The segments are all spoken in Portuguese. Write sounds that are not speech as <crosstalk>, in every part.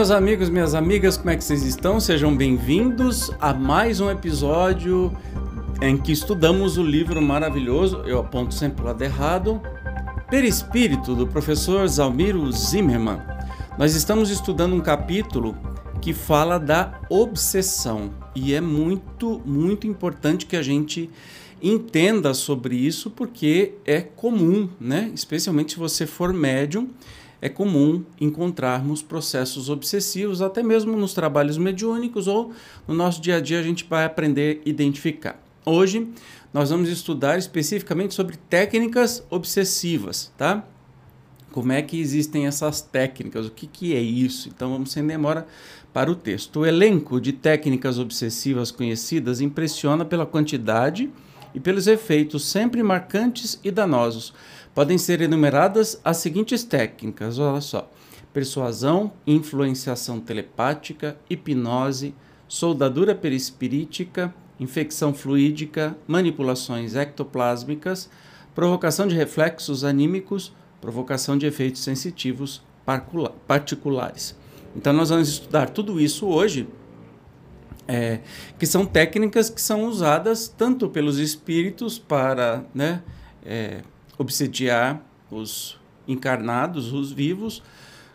Meus amigos, minhas amigas, como é que vocês estão? Sejam bem-vindos a mais um episódio em que estudamos o livro maravilhoso, eu aponto sempre o lado errado, Perispírito, do professor Zalmiro Zimmermann. Nós estamos estudando um capítulo que fala da obsessão e é muito, muito importante que a gente entenda sobre isso porque é comum, né? Especialmente se você for médium, é comum encontrarmos processos obsessivos, até mesmo nos trabalhos mediúnicos ou no nosso dia a dia a gente vai aprender a identificar. Hoje nós vamos estudar especificamente sobre técnicas obsessivas, tá? Como é que existem essas técnicas? O que, que é isso? Então vamos sem demora para o texto. O elenco de técnicas obsessivas conhecidas impressiona pela quantidade e pelos efeitos sempre marcantes e danosos. Podem ser enumeradas as seguintes técnicas: olha só. Persuasão, influenciação telepática, hipnose, soldadura perispirítica, infecção fluídica, manipulações ectoplásmicas, provocação de reflexos anímicos, provocação de efeitos sensitivos particulares. Então, nós vamos estudar tudo isso hoje, é, que são técnicas que são usadas tanto pelos espíritos para né, é, obsediar os encarnados, os vivos,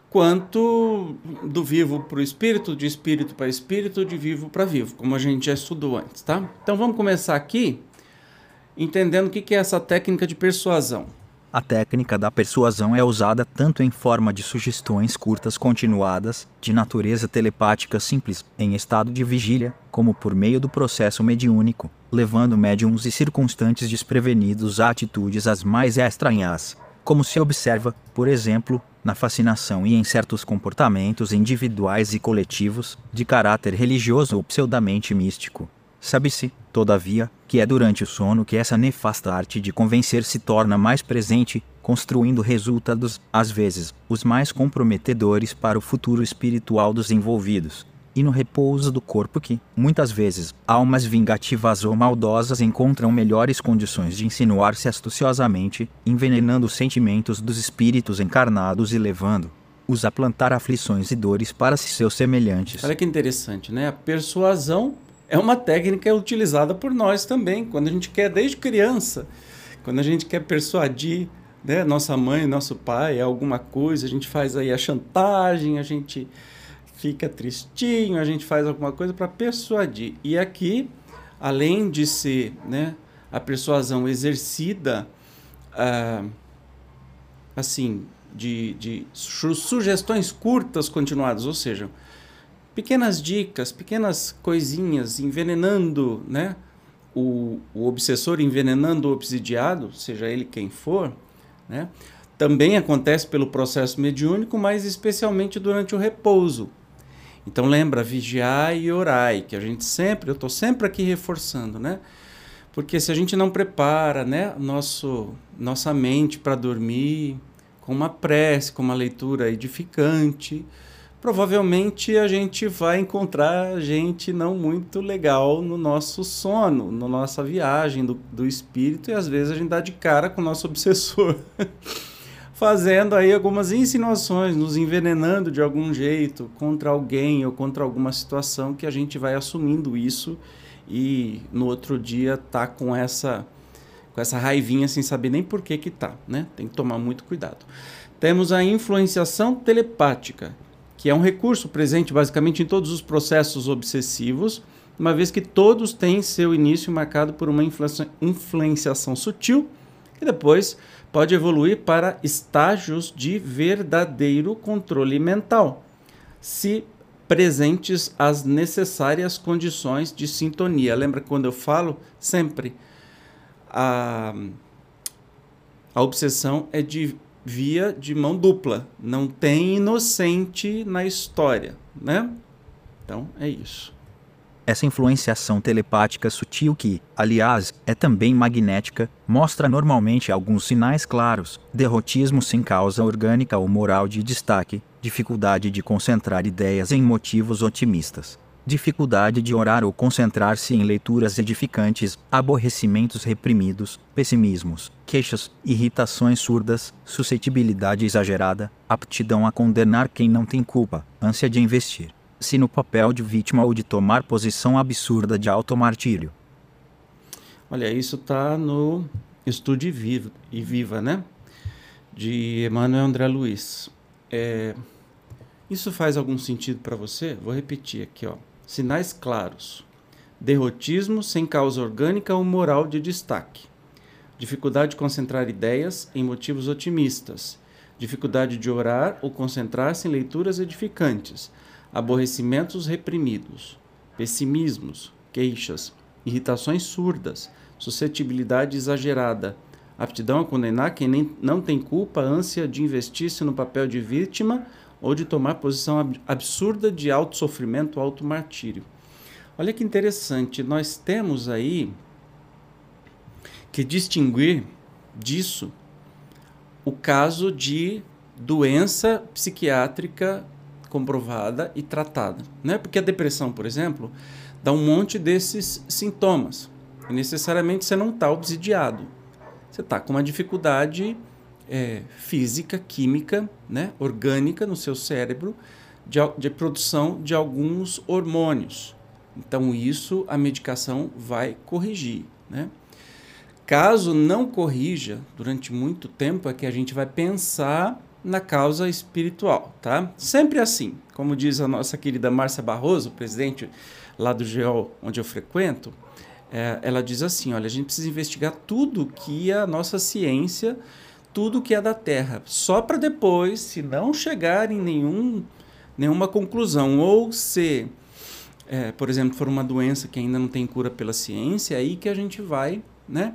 quanto do vivo para o espírito, de espírito para espírito, de vivo para vivo, como a gente já estudou antes, tá? Então vamos começar aqui entendendo o que é essa técnica de persuasão. A técnica da persuasão é usada tanto em forma de sugestões curtas continuadas, de natureza telepática simples, em estado de vigília, como por meio do processo mediúnico, levando médiums e circunstantes desprevenidos a atitudes as mais estranhas, como se observa, por exemplo, na fascinação e em certos comportamentos individuais e coletivos, de caráter religioso ou pseudamente místico. Sabe-se, todavia, que é durante o sono que essa nefasta arte de convencer se torna mais presente, construindo resultados, às vezes, os mais comprometedores para o futuro espiritual dos envolvidos. E no repouso do corpo que, muitas vezes, almas vingativas ou maldosas encontram melhores condições de insinuar-se astuciosamente, envenenando os sentimentos dos espíritos encarnados e levando, os a plantar aflições e dores para seus semelhantes. Olha que interessante, né? A persuasão é uma técnica utilizada por nós também, quando a gente quer, desde criança, quando a gente quer persuadir né, nossa mãe, nosso pai, alguma coisa, a gente faz aí a chantagem, a gente fica tristinho, a gente faz alguma coisa para persuadir. E aqui, além de ser né, a persuasão exercida, ah, assim, de, de sugestões curtas continuadas, ou seja, pequenas dicas, pequenas coisinhas, envenenando, né? O, o obsessor envenenando o obsidiado, seja ele quem for, né? Também acontece pelo processo mediúnico, mas especialmente durante o repouso. Então lembra, vigiai e orai, que a gente sempre, eu estou sempre aqui reforçando, né? Porque se a gente não prepara, né, nosso, nossa mente para dormir com uma prece, com uma leitura edificante, provavelmente a gente vai encontrar gente não muito legal no nosso sono, na nossa viagem do, do espírito, e às vezes a gente dá de cara com o nosso <laughs> obsessor, fazendo aí algumas insinuações, nos envenenando de algum jeito contra alguém ou contra alguma situação que a gente vai assumindo isso e no outro dia tá com essa com essa raivinha sem saber nem por que que tá, né? Tem que tomar muito cuidado. Temos a influenciação telepática, que é um recurso presente basicamente em todos os processos obsessivos, uma vez que todos têm seu início marcado por uma influenciação sutil, que depois pode evoluir para estágios de verdadeiro controle mental, se presentes as necessárias condições de sintonia. Lembra quando eu falo sempre a, a obsessão é de via de mão dupla. Não tem inocente na história, né? Então é isso. Essa influenciação telepática sutil que, aliás, é também magnética, mostra normalmente alguns sinais claros: derrotismo sem causa orgânica ou moral de destaque, dificuldade de concentrar ideias em motivos otimistas. Dificuldade de orar ou concentrar-se em leituras edificantes, aborrecimentos reprimidos, pessimismos, queixas, irritações surdas, suscetibilidade exagerada, aptidão a condenar quem não tem culpa, ânsia de investir, se no papel de vítima ou de tomar posição absurda de automartírio. Olha, isso está no Estude Viva, e Viva, né? De Emmanuel André Luiz. É, isso faz algum sentido para você? Vou repetir aqui, ó. Sinais claros. Derrotismo sem causa orgânica ou moral de destaque. Dificuldade de concentrar ideias em motivos otimistas. Dificuldade de orar ou concentrar-se em leituras edificantes. Aborrecimentos reprimidos. Pessimismos, queixas, irritações surdas, suscetibilidade exagerada, aptidão a condenar quem nem, não tem culpa, ânsia de investir-se no papel de vítima ou de tomar posição absurda de alto sofrimento, alto martírio. Olha que interessante, nós temos aí que distinguir disso o caso de doença psiquiátrica comprovada e tratada, né? Porque a depressão, por exemplo, dá um monte desses sintomas. E necessariamente você não está obsidiado. Você está com uma dificuldade é, física, química, né, orgânica no seu cérebro de, de produção de alguns hormônios. Então, isso a medicação vai corrigir. Né? Caso não corrija durante muito tempo, é que a gente vai pensar na causa espiritual, tá? Sempre assim, como diz a nossa querida Márcia Barroso, presidente lá do GEOL, onde eu frequento, é, ela diz assim: olha, a gente precisa investigar tudo que a nossa ciência tudo que é da Terra, só para depois, se não chegar em nenhum, nenhuma conclusão, ou se, é, por exemplo, for uma doença que ainda não tem cura pela ciência, é aí que a gente vai né,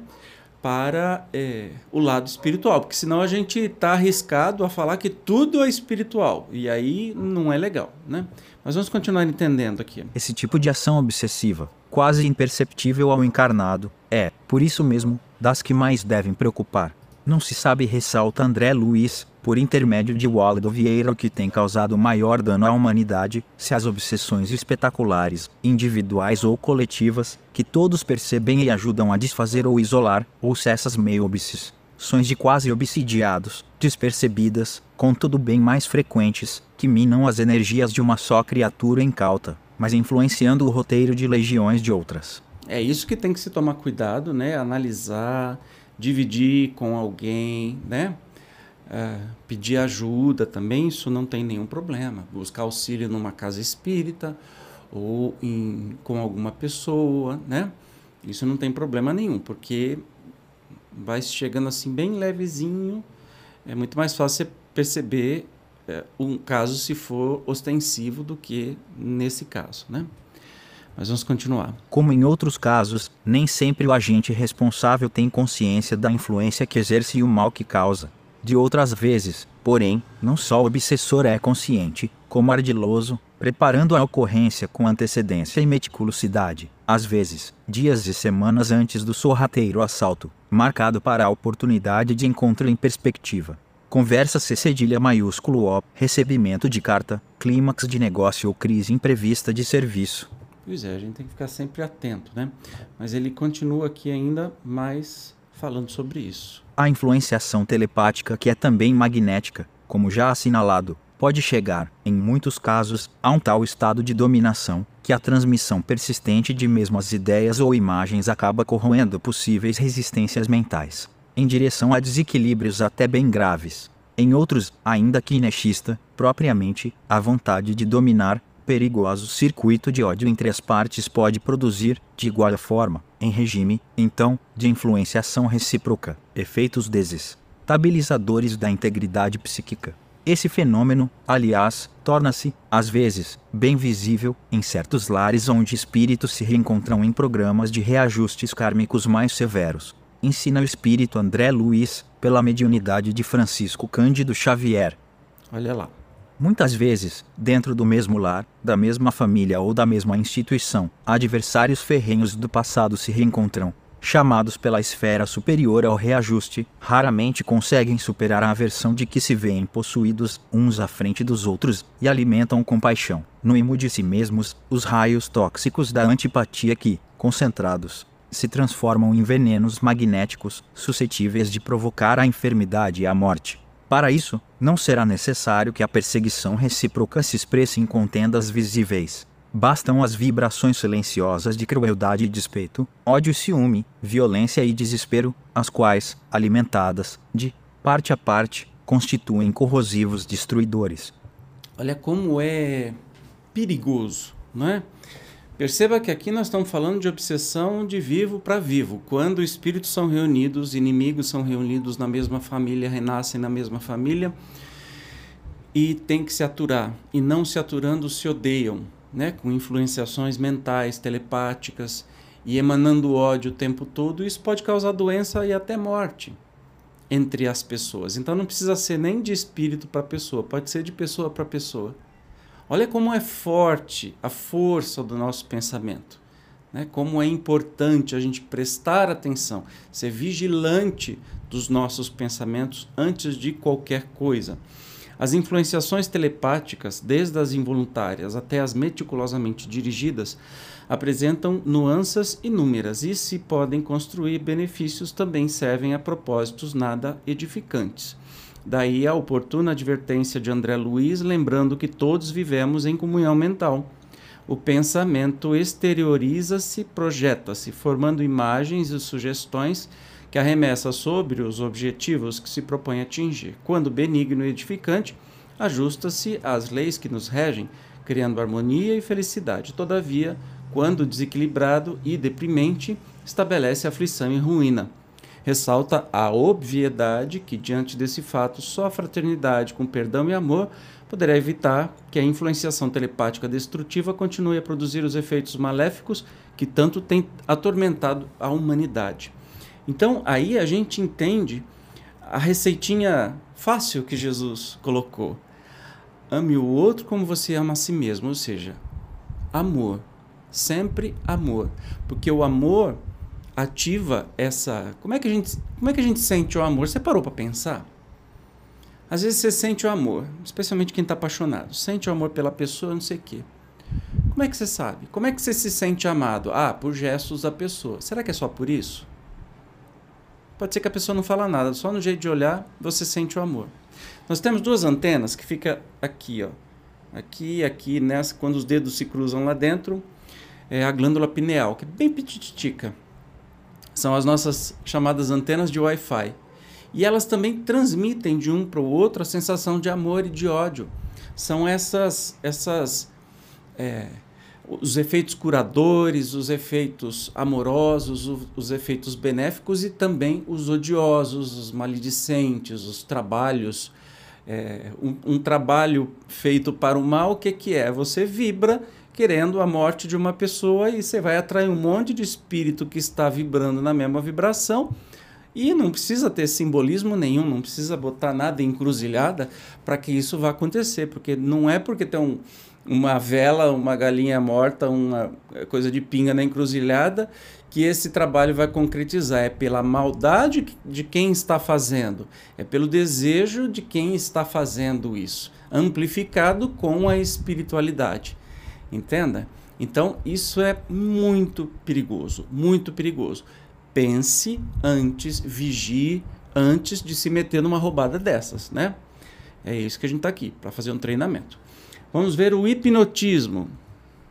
para é, o lado espiritual, porque senão a gente está arriscado a falar que tudo é espiritual, e aí não é legal. Né? Mas vamos continuar entendendo aqui. Esse tipo de ação obsessiva, quase imperceptível ao encarnado, é, por isso mesmo, das que mais devem preocupar não se sabe, ressalta André Luiz, por intermédio de Waldo Vieira, o que tem causado maior dano à humanidade, se as obsessões espetaculares, individuais ou coletivas, que todos percebem e ajudam a desfazer ou isolar, ou se essas meio-obses, sons de quase obsidiados, despercebidas, contudo bem mais frequentes, que minam as energias de uma só criatura incauta, mas influenciando o roteiro de legiões de outras. É isso que tem que se tomar cuidado, né? Analisar dividir com alguém, né? Uh, pedir ajuda também, isso não tem nenhum problema. Buscar auxílio numa casa espírita ou em, com alguma pessoa, né? Isso não tem problema nenhum, porque vai chegando assim bem levezinho, é muito mais fácil você perceber é, um caso se for ostensivo do que nesse caso, né? Mas vamos continuar. Como em outros casos, nem sempre o agente responsável tem consciência da influência que exerce e o mal que causa. De outras vezes, porém, não só o obsessor é consciente, como ardiloso, preparando a ocorrência com antecedência e meticulosidade, às vezes, dias e semanas antes do sorrateiro assalto, marcado para a oportunidade de encontro em perspectiva. Conversa C cedilha maiúsculo O, recebimento de carta, clímax de negócio ou crise imprevista de serviço. Pois é, a gente tem que ficar sempre atento, né? Mas ele continua aqui ainda mais falando sobre isso. A influenciação telepática, que é também magnética, como já assinalado, pode chegar, em muitos casos, a um tal estado de dominação que a transmissão persistente de mesmas ideias ou imagens acaba corroendo possíveis resistências mentais, em direção a desequilíbrios até bem graves. Em outros, ainda que inechista, propriamente, a vontade de dominar perigoso circuito de ódio entre as partes pode produzir, de igual forma, em regime, então, de influenciação recíproca, efeitos desestabilizadores da integridade psíquica. Esse fenômeno, aliás, torna-se, às vezes, bem visível em certos lares onde espíritos se reencontram em programas de reajustes kármicos mais severos. Ensina o espírito André Luiz, pela mediunidade de Francisco Cândido Xavier. Olha lá. Muitas vezes, dentro do mesmo lar, da mesma família ou da mesma instituição, adversários ferrenhos do passado se reencontram, chamados pela esfera superior ao reajuste, raramente conseguem superar a aversão de que se veem possuídos uns à frente dos outros e alimentam compaixão, no imo de si mesmos, os raios tóxicos da antipatia que, concentrados, se transformam em venenos magnéticos suscetíveis de provocar a enfermidade e a morte. Para isso, não será necessário que a perseguição recíproca se expresse em contendas visíveis. Bastam as vibrações silenciosas de crueldade e despeito, ódio e ciúme, violência e desespero, as quais, alimentadas, de parte a parte, constituem corrosivos destruidores. Olha como é perigoso, não é? Perceba que aqui nós estamos falando de obsessão de vivo para vivo. Quando espíritos são reunidos, inimigos são reunidos na mesma família, renascem na mesma família e tem que se aturar. E não se aturando, se odeiam, né? com influenciações mentais, telepáticas e emanando ódio o tempo todo. Isso pode causar doença e até morte entre as pessoas. Então não precisa ser nem de espírito para pessoa, pode ser de pessoa para pessoa. Olha como é forte a força do nosso pensamento. Né? Como é importante a gente prestar atenção, ser vigilante dos nossos pensamentos antes de qualquer coisa. As influenciações telepáticas, desde as involuntárias até as meticulosamente dirigidas, apresentam nuances inúmeras e, se podem construir benefícios, também servem a propósitos nada edificantes. Daí a oportuna advertência de André Luiz, lembrando que todos vivemos em comunhão mental. O pensamento exterioriza-se, projeta-se, formando imagens e sugestões que arremessa sobre os objetivos que se propõe atingir. Quando benigno e edificante, ajusta-se às leis que nos regem, criando harmonia e felicidade. Todavia, quando desequilibrado e deprimente, estabelece aflição e ruína ressalta a obviedade que, diante desse fato, só a fraternidade com perdão e amor poderá evitar que a influenciação telepática destrutiva continue a produzir os efeitos maléficos que tanto tem atormentado a humanidade. Então, aí a gente entende a receitinha fácil que Jesus colocou. Ame o outro como você ama a si mesmo, ou seja, amor. Sempre amor. Porque o amor ativa essa. Como é que a gente, como é que a gente sente o amor? Você parou para pensar? Às vezes você sente o amor, especialmente quem está apaixonado, sente o amor pela pessoa, não sei o quê. Como é que você sabe? Como é que você se sente amado? Ah, por gestos da pessoa. Será que é só por isso? Pode ser que a pessoa não fala nada, só no jeito de olhar você sente o amor. Nós temos duas antenas que fica aqui, ó. Aqui, aqui, nessa, quando os dedos se cruzam lá dentro, é a glândula pineal, que é bem pititica. São as nossas chamadas antenas de Wi-Fi. E elas também transmitem de um para o outro a sensação de amor e de ódio. São essas, essas é, os efeitos curadores, os efeitos amorosos, os, os efeitos benéficos e também os odiosos, os maledicentes, os trabalhos. É, um, um, trabalho feito para o mal, o que, que é? Você vibra querendo a morte de uma pessoa e você vai atrair um monte de espírito que está vibrando na mesma vibração. E não precisa ter simbolismo nenhum, não precisa botar nada encruzilhada para que isso vá acontecer, porque não é porque tem um, uma vela, uma galinha morta, uma coisa de pinga na encruzilhada que esse trabalho vai concretizar. É pela maldade de quem está fazendo, é pelo desejo de quem está fazendo isso, amplificado com a espiritualidade. Entenda? Então, isso é muito perigoso, muito perigoso. Pense antes, vigie antes de se meter numa roubada dessas, né? É isso que a gente está aqui, para fazer um treinamento. Vamos ver o hipnotismo.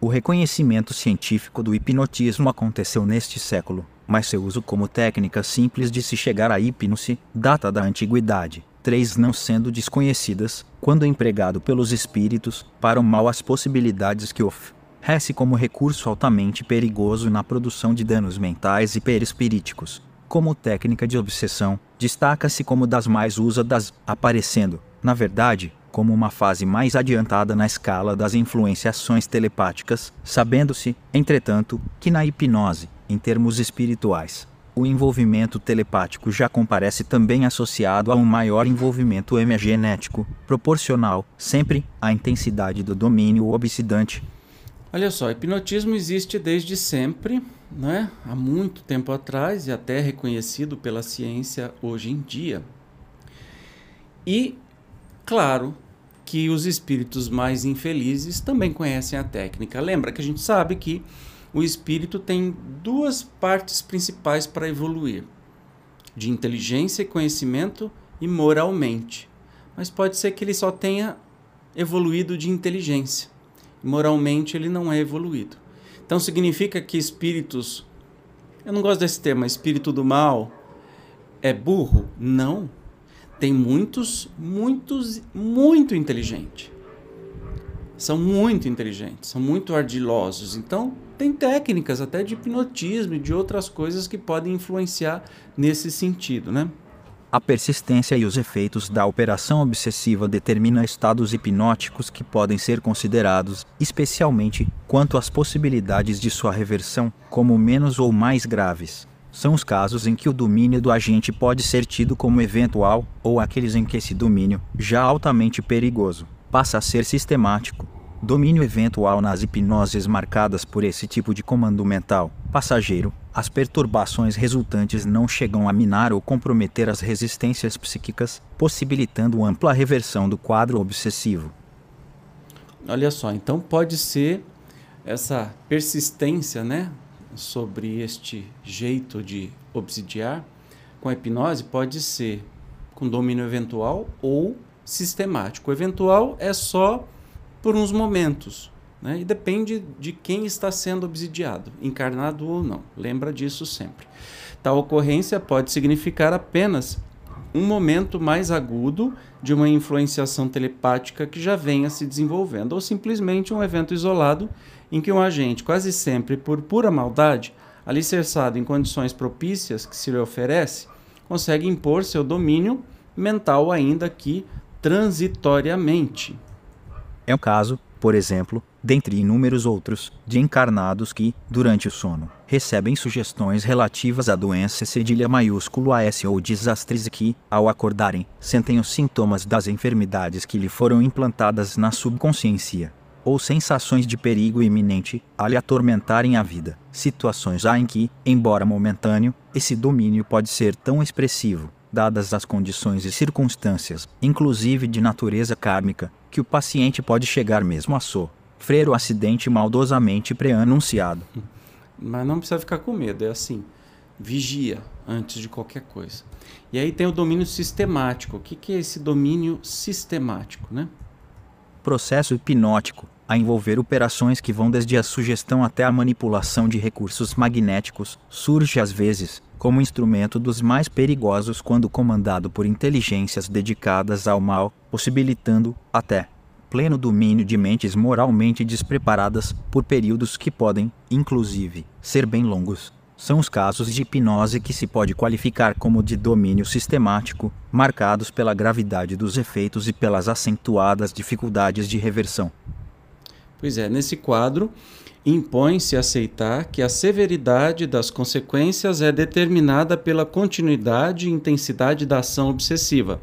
O reconhecimento científico do hipnotismo aconteceu neste século, mas seu uso como técnica simples de se chegar à hipnose data da antiguidade três não sendo desconhecidas, quando empregado pelos espíritos, para o mal as possibilidades que oferece como recurso altamente perigoso na produção de danos mentais e perispiríticos. Como técnica de obsessão, destaca-se como das mais usadas, aparecendo, na verdade, como uma fase mais adiantada na escala das influenciações telepáticas, sabendo-se, entretanto, que na hipnose, em termos espirituais, o envolvimento telepático já comparece também associado a um maior envolvimento hemogenético, proporcional, sempre, à intensidade do domínio obsidante. Olha só, hipnotismo existe desde sempre, né, há muito tempo atrás e até reconhecido pela ciência hoje em dia. E, claro, que os espíritos mais infelizes também conhecem a técnica. Lembra que a gente sabe que o espírito tem duas partes principais para evoluir: de inteligência e conhecimento e moralmente. Mas pode ser que ele só tenha evoluído de inteligência. Moralmente ele não é evoluído. Então significa que espíritos, eu não gosto desse termo, espírito do mal é burro? Não. Tem muitos, muitos, muito inteligentes. São muito inteligentes, são muito ardilosos. Então, tem técnicas até de hipnotismo e de outras coisas que podem influenciar nesse sentido, né? A persistência e os efeitos da operação obsessiva determinam estados hipnóticos que podem ser considerados, especialmente quanto às possibilidades de sua reversão, como menos ou mais graves. São os casos em que o domínio do agente pode ser tido como eventual, ou aqueles em que esse domínio, já altamente perigoso, passa a ser sistemático. Domínio eventual nas hipnoses marcadas por esse tipo de comando mental passageiro as perturbações resultantes não chegam a minar ou comprometer as resistências psíquicas, possibilitando ampla reversão do quadro obsessivo. Olha só, então pode ser essa persistência, né, sobre este jeito de obsidiar com a hipnose pode ser com domínio eventual ou sistemático. O eventual é só por uns momentos, né? E depende de quem está sendo obsidiado, encarnado ou não. Lembra disso sempre. Tal ocorrência pode significar apenas um momento mais agudo de uma influenciação telepática que já venha se desenvolvendo, ou simplesmente um evento isolado em que um agente, quase sempre por pura maldade, alicerçado em condições propícias que se lhe oferece, consegue impor seu domínio mental, ainda que transitoriamente. É o caso, por exemplo, dentre inúmeros outros, de encarnados que, durante o sono, recebem sugestões relativas à doença cedilha maiúsculo AS ou desastres e que, ao acordarem, sentem os sintomas das enfermidades que lhe foram implantadas na subconsciência, ou sensações de perigo iminente a lhe atormentarem a vida, situações há em que, embora momentâneo, esse domínio pode ser tão expressivo, dadas as condições e circunstâncias, inclusive de natureza kármica, que o paciente pode chegar mesmo a so Freiro acidente maldosamente pré-anunciado. Mas não precisa ficar com medo, é assim. Vigia antes de qualquer coisa. E aí tem o domínio sistemático. O que, que é esse domínio sistemático, né? Processo hipnótico, a envolver operações que vão desde a sugestão até a manipulação de recursos magnéticos, surge às vezes como instrumento dos mais perigosos quando comandado por inteligências dedicadas ao mal, possibilitando, até, pleno domínio de mentes moralmente despreparadas por períodos que podem, inclusive, ser bem longos. São os casos de hipnose que se pode qualificar como de domínio sistemático, marcados pela gravidade dos efeitos e pelas acentuadas dificuldades de reversão. Pois é, nesse quadro, impõe-se aceitar que a severidade das consequências é determinada pela continuidade e intensidade da ação obsessiva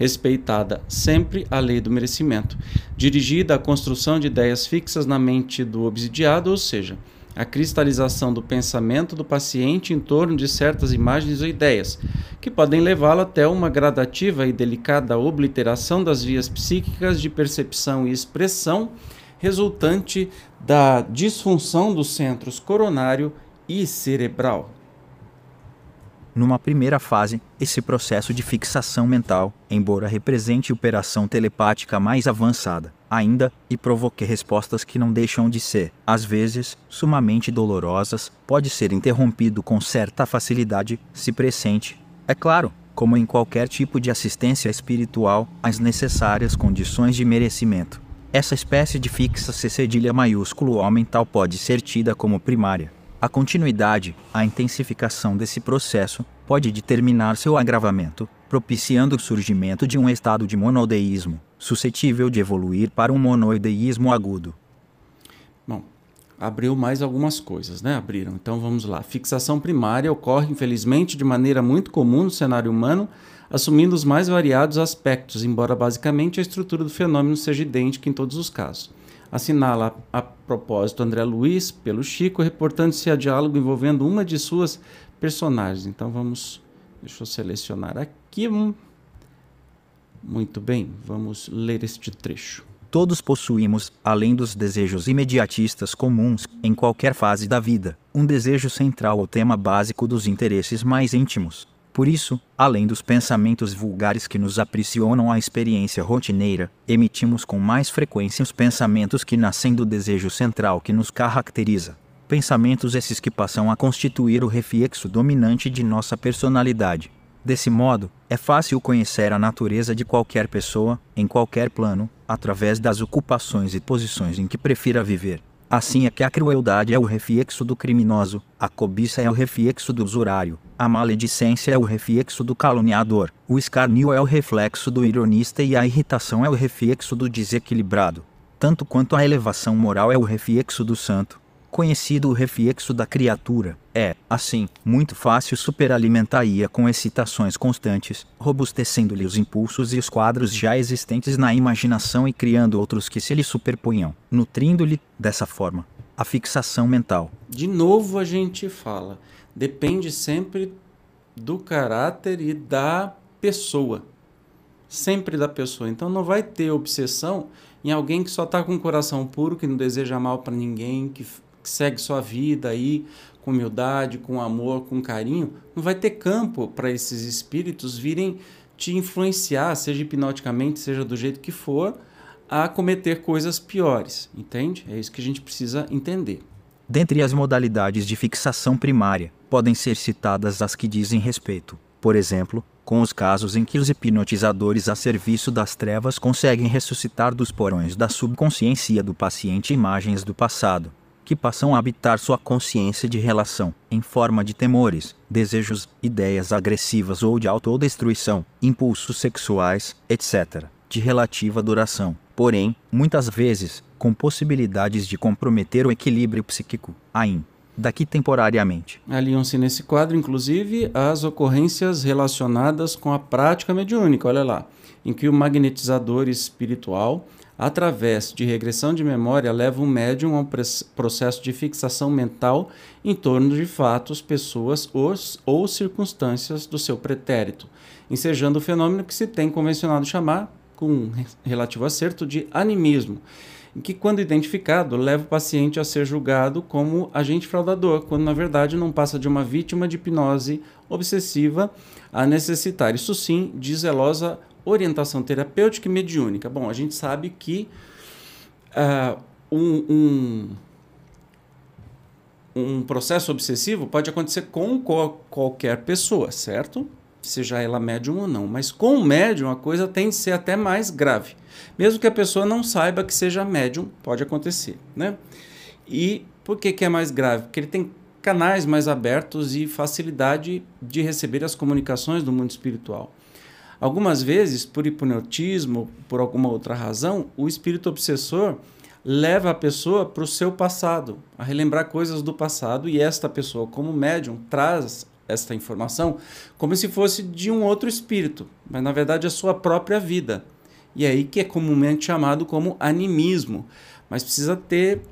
respeitada sempre a lei do merecimento, dirigida à construção de ideias fixas na mente do obsidiado, ou seja, a cristalização do pensamento do paciente em torno de certas imagens ou ideias, que podem levá-lo até uma gradativa e delicada obliteração das vias psíquicas de percepção e expressão, resultante da disfunção dos centros coronário e cerebral. Numa primeira fase, esse processo de fixação mental, embora represente operação telepática mais avançada, ainda e provoque respostas que não deixam de ser, às vezes, sumamente dolorosas, pode ser interrompido com certa facilidade, se pressente. É claro, como em qualquer tipo de assistência espiritual, as necessárias condições de merecimento. Essa espécie de fixa C cedilha maiúsculo ou mental pode ser tida como primária a continuidade, a intensificação desse processo, pode determinar seu agravamento, propiciando o surgimento de um estado de monodeísmo, suscetível de evoluir para um monoideísmo agudo. Bom, abriu mais algumas coisas, né? Abriram. Então vamos lá. Fixação primária ocorre, infelizmente, de maneira muito comum no cenário humano, assumindo os mais variados aspectos, embora basicamente a estrutura do fenômeno seja idêntica em todos os casos. Assinala a propósito André Luiz pelo Chico, reportando-se a diálogo envolvendo uma de suas personagens. Então vamos, deixa eu selecionar aqui. Muito bem, vamos ler este trecho. Todos possuímos, além dos desejos imediatistas comuns, em qualquer fase da vida, um desejo central ou tema básico dos interesses mais íntimos. Por isso, além dos pensamentos vulgares que nos aprisionam a experiência rotineira, emitimos com mais frequência os pensamentos que nascem do desejo central que nos caracteriza. Pensamentos esses que passam a constituir o reflexo dominante de nossa personalidade. Desse modo, é fácil conhecer a natureza de qualquer pessoa, em qualquer plano, através das ocupações e posições em que prefira viver. Assim é que a crueldade é o reflexo do criminoso, a cobiça é o reflexo do usurário, a maledicência é o reflexo do caluniador, o escarnio é o reflexo do ironista e a irritação é o reflexo do desequilibrado. Tanto quanto a elevação moral é o reflexo do santo, conhecido o reflexo da criatura, é, assim, muito fácil superalimentar-ia com excitações constantes, robustecendo-lhe os impulsos e os quadros já existentes na imaginação e criando outros que se lhe superponham, nutrindo-lhe, dessa forma, a fixação mental. De novo a gente fala, depende sempre do caráter e da pessoa. Sempre da pessoa. Então não vai ter obsessão em alguém que só está com o coração puro, que não deseja mal para ninguém, que segue sua vida aí com humildade, com amor, com carinho, não vai ter campo para esses espíritos virem te influenciar, seja hipnoticamente, seja do jeito que for, a cometer coisas piores, entende? É isso que a gente precisa entender. Dentre as modalidades de fixação primária, podem ser citadas as que dizem respeito, por exemplo, com os casos em que os hipnotizadores a serviço das trevas conseguem ressuscitar dos porões da subconsciência do paciente imagens do passado, que passam a habitar sua consciência de relação, em forma de temores, desejos, ideias agressivas ou de autodestruição, impulsos sexuais, etc., de relativa duração. Porém, muitas vezes, com possibilidades de comprometer o equilíbrio psíquico, ainda daqui temporariamente. Aliam-se nesse quadro, inclusive, as ocorrências relacionadas com a prática mediúnica, olha lá, em que o magnetizador espiritual através de regressão de memória, leva o médium a um processo de fixação mental em torno de fatos, pessoas ou, ou circunstâncias do seu pretérito, ensejando o fenômeno que se tem convencionado chamar, com relativo acerto, de animismo, que, quando identificado, leva o paciente a ser julgado como agente fraudador, quando na verdade não passa de uma vítima de hipnose obsessiva a necessitar, isso sim, de zelosa orientação terapêutica e mediúnica. Bom, a gente sabe que uh, um, um, um, processo obsessivo pode acontecer com qualquer pessoa, certo? Seja ela médium ou não. Mas com o médium a coisa tem de ser até mais grave. Mesmo que a pessoa não saiba que seja médium, pode acontecer, né? E por que, que é mais grave? Porque ele tem canais mais abertos e facilidade de receber as comunicações do mundo espiritual. Algumas vezes, por hipnotismo, por alguma outra razão, o espírito obsessor leva a pessoa para o seu passado, a relembrar coisas do passado, e esta pessoa, como médium, traz esta informação como se fosse de um outro espírito, mas na verdade a sua própria vida. E é aí que é comumente chamado como animismo. Mas precisa ter,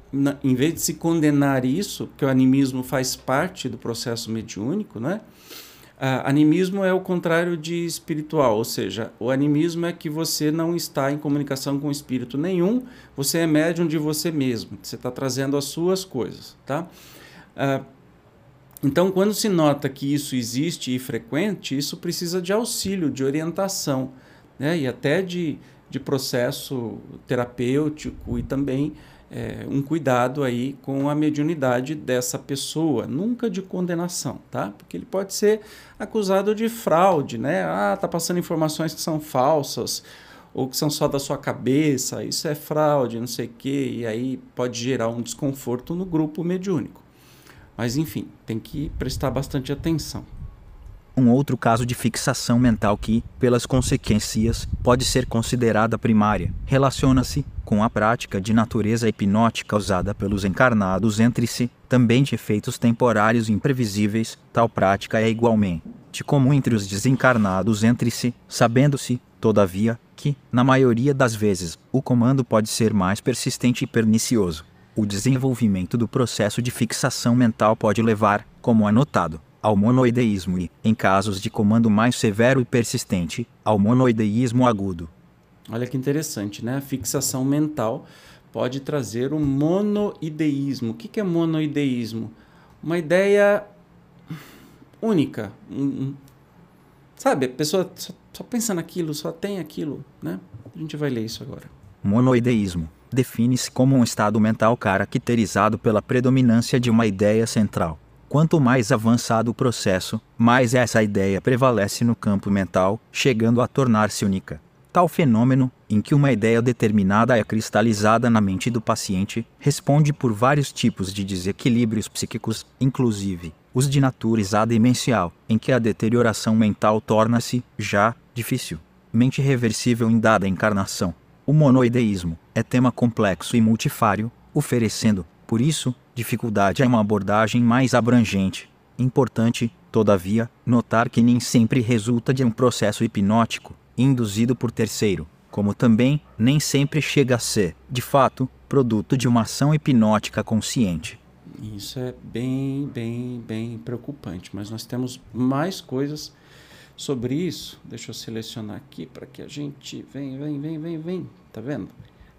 em vez de se condenar isso, que o animismo faz parte do processo mediúnico, né? Uh, animismo é o contrário de espiritual, ou seja, o animismo é que você não está em comunicação com espírito nenhum, você é médium de você mesmo, você está trazendo as suas coisas, tá? Uh, então, quando se nota que isso existe e frequente, isso precisa de auxílio, de orientação, né? E até de, de processo terapêutico e também é, um cuidado aí com a mediunidade dessa pessoa, nunca de condenação, tá? Porque ele pode ser acusado de fraude, né? Ah, tá passando informações que são falsas ou que são só da sua cabeça, isso é fraude, não sei o quê, e aí pode gerar um desconforto no grupo mediúnico. Mas enfim, tem que prestar bastante atenção um outro caso de fixação mental que, pelas consequências, pode ser considerada primária, relaciona-se com a prática de natureza hipnótica usada pelos encarnados entre si, também de efeitos temporários imprevisíveis, tal prática é igualmente comum entre os desencarnados entre si, sabendo-se, todavia, que, na maioria das vezes, o comando pode ser mais persistente e pernicioso. O desenvolvimento do processo de fixação mental pode levar, como anotado, ao monoideísmo e, em casos de comando mais severo e persistente, ao monoideísmo agudo. Olha que interessante, né? A fixação mental pode trazer o monoideísmo. O que é monoideísmo? Uma ideia única. Sabe, a pessoa só, só pensa naquilo, só tem aquilo, né? A gente vai ler isso agora. Monoideísmo define-se como um estado mental caracterizado pela predominância de uma ideia central. Quanto mais avançado o processo, mais essa ideia prevalece no campo mental, chegando a tornar-se única. Tal fenômeno, em que uma ideia determinada é cristalizada na mente do paciente, responde por vários tipos de desequilíbrios psíquicos, inclusive os de natureza demencial, em que a deterioração mental torna-se, já, difícil, mente reversível em dada encarnação. O monoideísmo é tema complexo e multifário, oferecendo, por isso, dificuldade a uma abordagem mais abrangente. Importante, todavia, notar que nem sempre resulta de um processo hipnótico, induzido por terceiro, como também nem sempre chega a ser, de fato, produto de uma ação hipnótica consciente. Isso é bem, bem, bem preocupante, mas nós temos mais coisas sobre isso. Deixa eu selecionar aqui para que a gente vem, vem, vem, vem, vem. Tá vendo?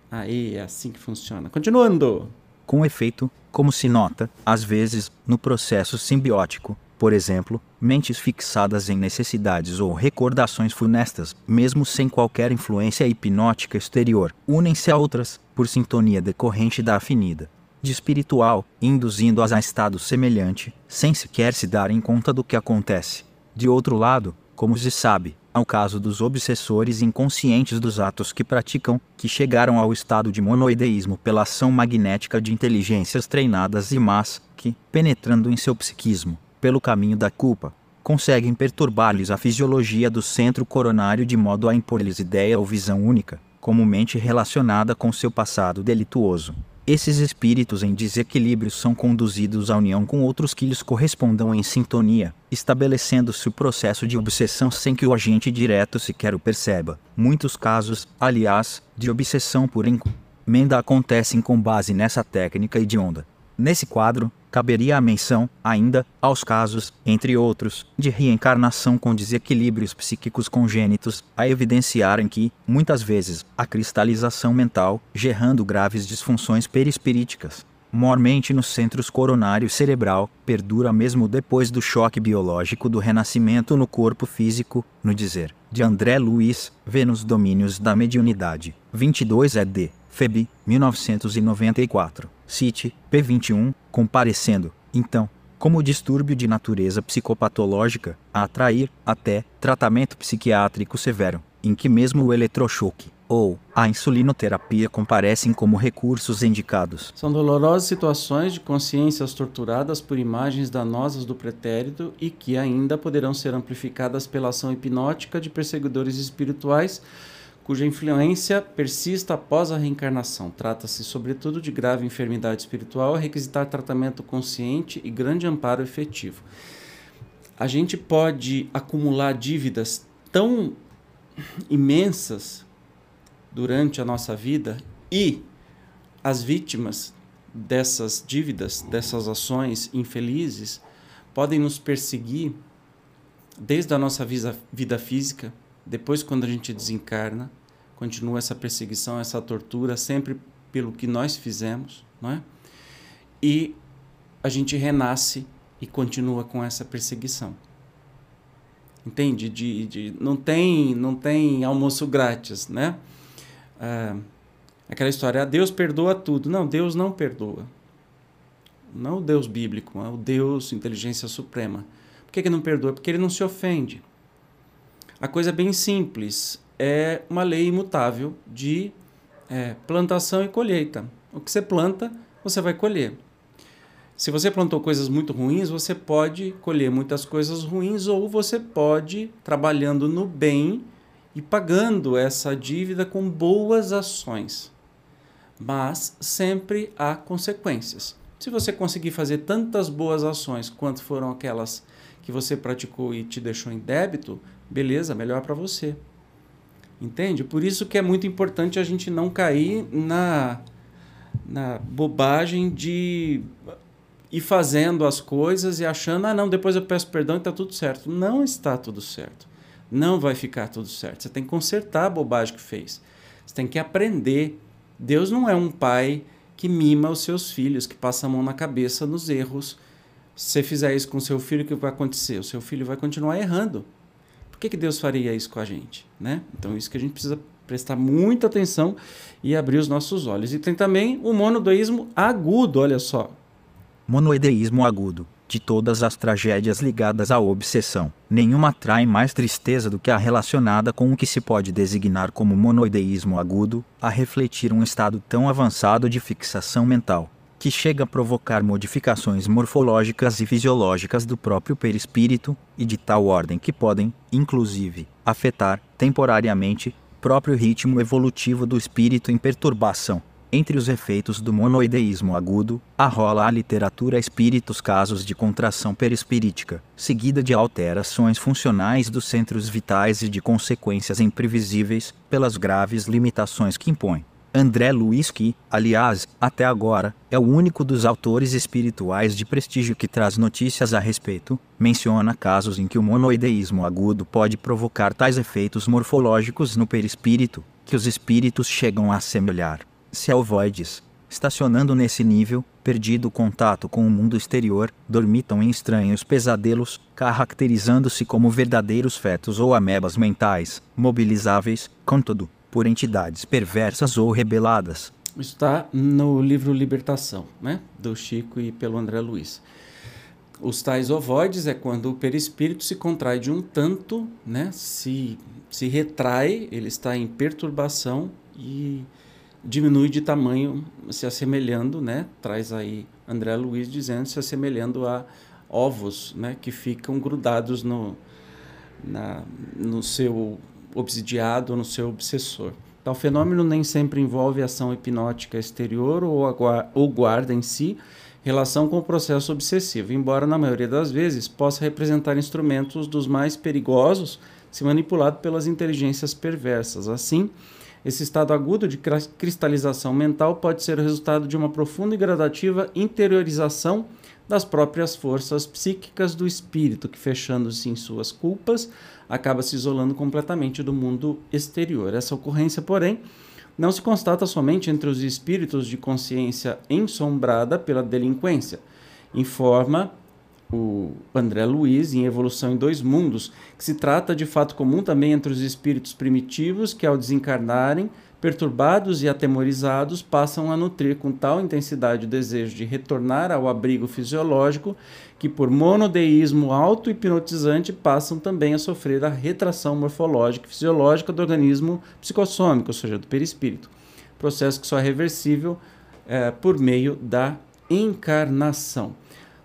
Aí é assim que funciona. Continuando. Com efeito, como se nota, às vezes, no processo simbiótico, por exemplo, mentes fixadas em necessidades ou recordações funestas, mesmo sem qualquer influência hipnótica exterior, unem-se a outras, por sintonia decorrente da afinida de espiritual, induzindo-as a estado semelhante, sem sequer se darem conta do que acontece. De outro lado, como se sabe, ao caso dos obsessores inconscientes dos atos que praticam, que chegaram ao estado de monoideísmo pela ação magnética de inteligências treinadas e más, que, penetrando em seu psiquismo, pelo caminho da culpa, conseguem perturbar-lhes a fisiologia do centro coronário de modo a impor-lhes ideia ou visão única, comumente relacionada com seu passado delituoso. Esses espíritos em desequilíbrio são conduzidos à união com outros que lhes correspondam em sintonia, estabelecendo-se o processo de obsessão sem que o agente direto sequer o perceba. Muitos casos, aliás, de obsessão por encomenda acontecem com base nessa técnica hedionda. Nesse quadro, caberia a menção, ainda, aos casos, entre outros, de reencarnação com desequilíbrios psíquicos congênitos, a evidenciarem que, muitas vezes, a cristalização mental, gerando graves disfunções perispiríticas, mormente nos centros coronário cerebral, perdura mesmo depois do choque biológico do renascimento no corpo físico, no dizer de André Luiz, vê nos domínios da mediunidade. 22 ed. FEB, 1994. CIT, P21, comparecendo, então, como distúrbio de natureza psicopatológica, a atrair, até, tratamento psiquiátrico severo, em que mesmo o eletrochoque ou a insulinoterapia comparecem como recursos indicados. São dolorosas situações de consciências torturadas por imagens danosas do pretérito e que ainda poderão ser amplificadas pela ação hipnótica de perseguidores espirituais cuja influência persista após a reencarnação. Trata-se, sobretudo, de grave enfermidade espiritual a requisitar tratamento consciente e grande amparo efetivo. A gente pode acumular dívidas tão imensas durante a nossa vida e as vítimas dessas dívidas, dessas ações infelizes, podem nos perseguir desde a nossa vida física, depois quando a gente desencarna, continua essa perseguição, essa tortura, sempre pelo que nós fizemos, não é? E a gente renasce e continua com essa perseguição. Entende? De, de, não, tem, não tem almoço grátis, né? Ah, aquela história, ah, Deus perdoa tudo. Não, Deus não perdoa. Não o Deus bíblico, é o Deus inteligência suprema. Por que, que não perdoa? Porque ele não se ofende. A coisa é bem simples é uma lei imutável de é, plantação e colheita. O que você planta, você vai colher. Se você plantou coisas muito ruins, você pode colher muitas coisas ruins, ou você pode, trabalhando no bem e pagando essa dívida com boas ações. Mas sempre há consequências. Se você conseguir fazer tantas boas ações quanto foram aquelas que você praticou e te deixou em débito, beleza, melhor para você. Entende? Por isso que é muito importante a gente não cair na, na bobagem de ir fazendo as coisas e achando, ah, não, depois eu peço perdão e está tudo certo. Não está tudo certo. Não vai ficar tudo certo. Você tem que consertar a bobagem que fez. Você tem que aprender. Deus não é um pai que mima os seus filhos, que passa a mão na cabeça nos erros. Se você fizer isso com seu filho, o que vai acontecer? O seu filho vai continuar errando. Por que, que Deus faria isso com a gente? Né? Então, isso que a gente precisa prestar muita atenção e abrir os nossos olhos. E tem também o monodeísmo agudo, olha só. Monoideísmo agudo. De todas as tragédias ligadas à obsessão, nenhuma trai mais tristeza do que a relacionada com o que se pode designar como monoideísmo agudo, a refletir um estado tão avançado de fixação mental, que chega a provocar modificações morfológicas e fisiológicas do próprio perispírito, e de tal ordem que podem, inclusive, afetar, temporariamente, próprio ritmo evolutivo do espírito em perturbação. Entre os efeitos do monoideísmo agudo, arrola a literatura espíritos casos de contração perispirítica, seguida de alterações funcionais dos centros vitais e de consequências imprevisíveis, pelas graves limitações que impõe. André Luiz que, aliás, até agora, é o único dos autores espirituais de prestígio que traz notícias a respeito, menciona casos em que o monoideísmo agudo pode provocar tais efeitos morfológicos no perispírito, que os espíritos chegam a assemelhar. Se ovoides, estacionando nesse nível, perdido o contato com o mundo exterior, dormitam em estranhos pesadelos, caracterizando-se como verdadeiros fetos ou amebas mentais, mobilizáveis, contudo, por entidades perversas ou rebeladas. Isso está no livro Libertação, né? do Chico e pelo André Luiz. Os tais ovoides é quando o perispírito se contrai de um tanto, né? se, se retrai, ele está em perturbação e diminui de tamanho, se assemelhando, né? traz aí André Luiz dizendo, se assemelhando a ovos né? que ficam grudados no, na, no seu obsidiado no seu obsessor. Tal fenômeno nem sempre envolve ação hipnótica exterior ou, ou guarda em si relação com o processo obsessivo, embora na maioria das vezes possa representar instrumentos dos mais perigosos se manipulado pelas inteligências perversas. Assim, esse estado agudo de cristalização mental pode ser o resultado de uma profunda e gradativa interiorização das próprias forças psíquicas do espírito, que fechando-se em suas culpas, acaba se isolando completamente do mundo exterior. Essa ocorrência, porém, não se constata somente entre os espíritos de consciência ensombrada pela delinquência. Informa o André Luiz em Evolução em Dois Mundos, que se trata de fato comum também entre os espíritos primitivos que, ao desencarnarem, perturbados e atemorizados, passam a nutrir com tal intensidade o desejo de retornar ao abrigo fisiológico que, por monodeísmo auto-hipnotizante, passam também a sofrer a retração morfológica e fisiológica do organismo psicossômico, ou seja, do perispírito. Processo que só é reversível é, por meio da encarnação.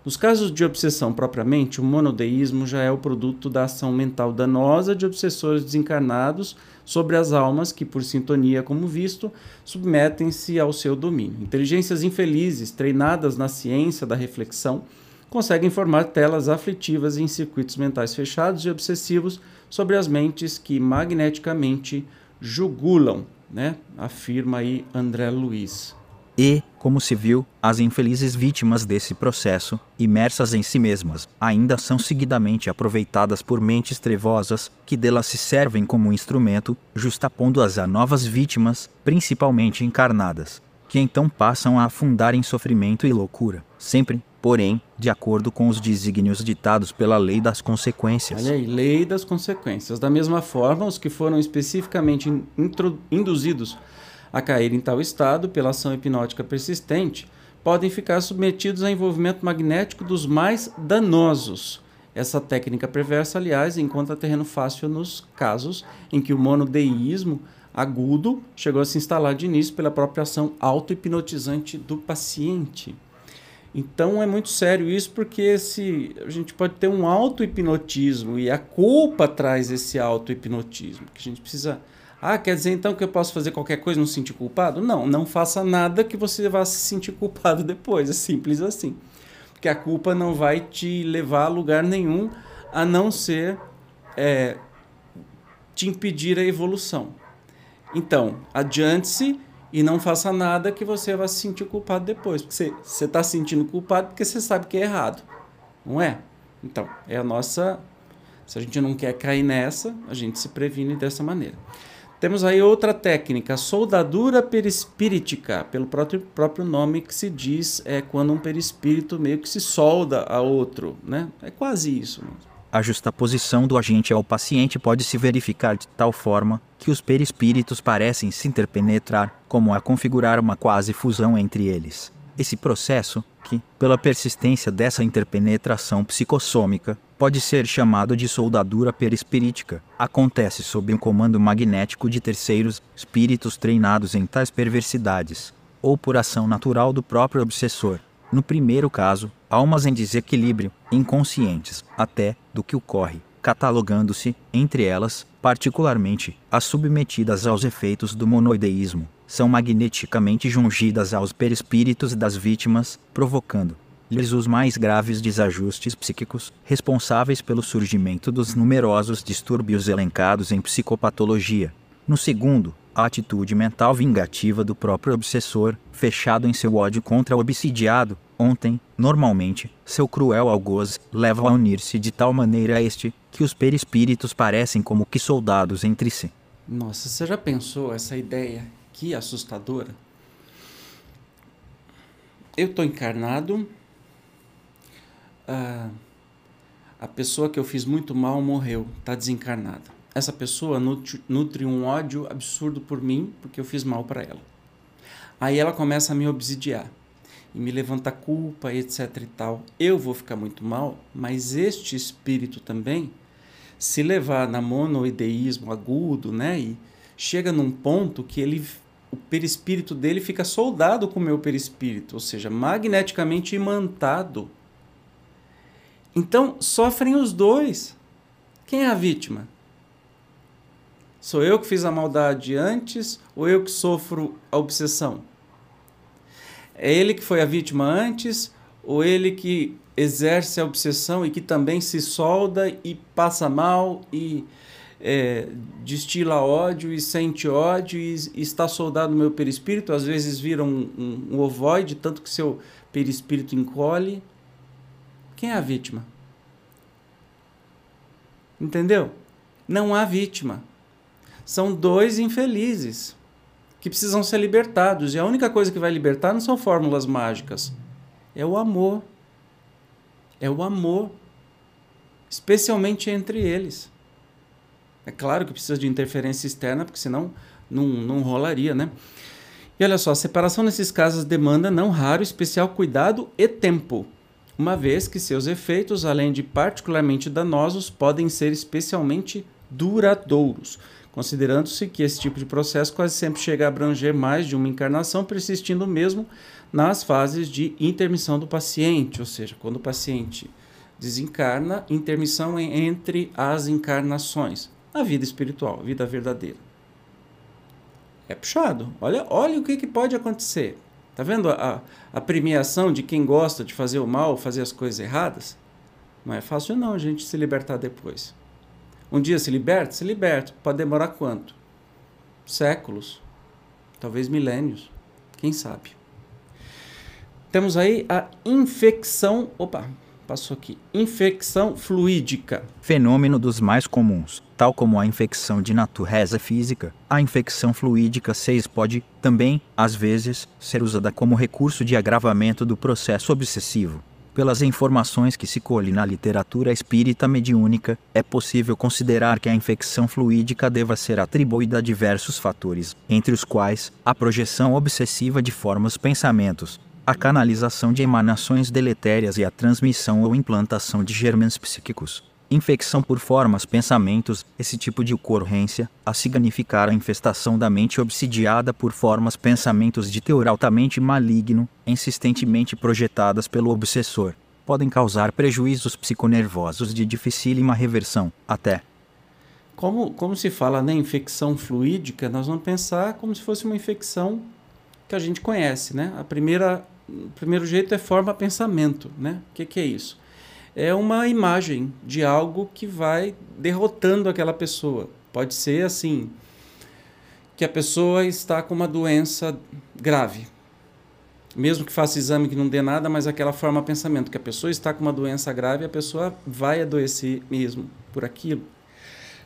Nos casos de obsessão propriamente, o monodeísmo já é o produto da ação mental danosa de obsessores desencarnados sobre as almas que, por sintonia, como visto, submetem-se ao seu domínio. Inteligências infelizes, treinadas na ciência da reflexão, conseguem formar telas aflitivas em circuitos mentais fechados e obsessivos sobre as mentes que magneticamente jugulam, né? afirma aí André Luiz. E, como se viu, as infelizes vítimas desse processo, imersas em si mesmas, ainda são seguidamente aproveitadas por mentes trevosas, que delas se servem como instrumento, justapondo-as a novas vítimas, principalmente encarnadas, que então passam a afundar em sofrimento e loucura, sempre, porém, de acordo com os desígnios ditados pela lei das consequências. Olha aí, lei das consequências. Da mesma forma, os que foram especificamente induzidos a cair em tal estado pela ação hipnótica persistente, podem ficar submetidos a envolvimento magnético dos mais danosos. Essa técnica perversa, aliás, encontra terreno fácil nos casos em que o monodeísmo agudo chegou a se instalar de início pela própria ação auto-hipnotizante do paciente. Então é muito sério isso, porque se a gente pode ter um auto-hipnotismo e a culpa traz esse auto-hipnotismo, que a gente precisa ah, quer dizer então que eu posso fazer qualquer coisa e não se sentir culpado? Não, não faça nada que você vá se sentir <laughs> culpado depois. É simples assim. Porque a culpa não vai te levar a lugar nenhum a não ser é, te impedir a evolução. Então, adiante-se e não faça nada que você vai se sentir culpado depois. Porque você está se sentindo culpado porque você sabe que é errado. Não é? Então, é a nossa. Se a gente não quer cair nessa, a gente se previne dessa maneira. Temos aí outra técnica, soldadura perispíritica, pelo próprio, próprio nome que se diz, é quando um perispírito meio que se solda a outro, né? É quase isso. A justaposição do agente ao paciente pode se verificar de tal forma que os perispíritos parecem se interpenetrar, como a configurar uma quase fusão entre eles. Esse processo, que, pela persistência dessa interpenetração psicossômica, pode ser chamado de soldadura perispirítica, acontece sob um comando magnético de terceiros, espíritos treinados em tais perversidades, ou por ação natural do próprio obsessor. No primeiro caso, almas em desequilíbrio, inconscientes, até, do que ocorre, catalogando-se, entre elas, particularmente, as submetidas aos efeitos do monoideísmo, são magneticamente jungidas aos perispíritos das vítimas, provocando lhes os mais graves desajustes psíquicos, responsáveis pelo surgimento dos numerosos distúrbios elencados em psicopatologia. No segundo, a atitude mental vingativa do próprio obsessor, fechado em seu ódio contra o obsidiado, ontem, normalmente, seu cruel algoz, leva a unir-se de tal maneira a este, que os perispíritos parecem como que soldados entre si. Nossa, você já pensou essa ideia que assustadora. Eu estou encarnado. Ah, a pessoa que eu fiz muito mal morreu, está desencarnada. Essa pessoa nutre, nutre um ódio absurdo por mim porque eu fiz mal para ela. Aí ela começa a me obsidiar e me levanta culpa, etc e tal. Eu vou ficar muito mal, mas este espírito também, se levar na monoideísmo agudo, né, e chega num ponto que ele o perispírito dele fica soldado com o meu perispírito, ou seja, magneticamente imantado. Então, sofrem os dois. Quem é a vítima? Sou eu que fiz a maldade antes ou eu que sofro a obsessão? É ele que foi a vítima antes ou ele que exerce a obsessão e que também se solda e passa mal e é, destila ódio e sente ódio e, e, está soldado no meu perispírito, às vezes vira um, um, um ovoide, tanto que seu perispírito encolhe. Quem é a vítima? Entendeu? Não há vítima. São dois infelizes que precisam ser libertados. E a única coisa que vai libertar não são fórmulas mágicas. É o amor. É o amor. Especialmente entre eles. É claro que precisa de interferência externa, porque senão não, não rolaria, né? E olha só, a separação nesses casos demanda não raro especial cuidado e tempo, uma vez que seus efeitos, além de particularmente danosos, podem ser especialmente duradouros, considerando-se que esse tipo de processo quase sempre chega a abranger mais de uma encarnação, persistindo mesmo nas fases de intermissão do paciente, ou seja, quando o paciente desencarna, intermissão entre as encarnações a vida espiritual, vida verdadeira. É puxado. Olha, olha o que, que pode acontecer. Tá vendo a, a premiação de quem gosta de fazer o mal, fazer as coisas erradas? Não é fácil não a gente se libertar depois. Um dia se liberta? Se liberta. Pode demorar quanto? Séculos. Talvez milênios. Quem sabe? Temos aí a infecção. Opa, passou aqui. Infecção fluídica. Fenômeno dos mais comuns. Tal como a infecção de natureza física, a infecção fluídica 6 pode, também, às vezes, ser usada como recurso de agravamento do processo obsessivo. Pelas informações que se colhem na literatura espírita mediúnica, é possível considerar que a infecção fluídica deva ser atribuída a diversos fatores, entre os quais a projeção obsessiva de formas pensamentos, a canalização de emanações deletérias e a transmissão ou implantação de germes psíquicos. Infecção por formas pensamentos, esse tipo de ocorrência, a significar a infestação da mente obsidiada por formas pensamentos de teor altamente maligno, insistentemente projetadas pelo obsessor, podem causar prejuízos psiconervosos de dificílima reversão, até. Como, como se fala né, infecção fluídica, nós vamos pensar como se fosse uma infecção que a gente conhece, né? A primeira o primeiro jeito é forma pensamento, né? O que, que é isso? É uma imagem de algo que vai derrotando aquela pessoa. Pode ser assim que a pessoa está com uma doença grave. Mesmo que faça exame que não dê nada, mas aquela forma pensamento que a pessoa está com uma doença grave, a pessoa vai adoecer mesmo por aquilo.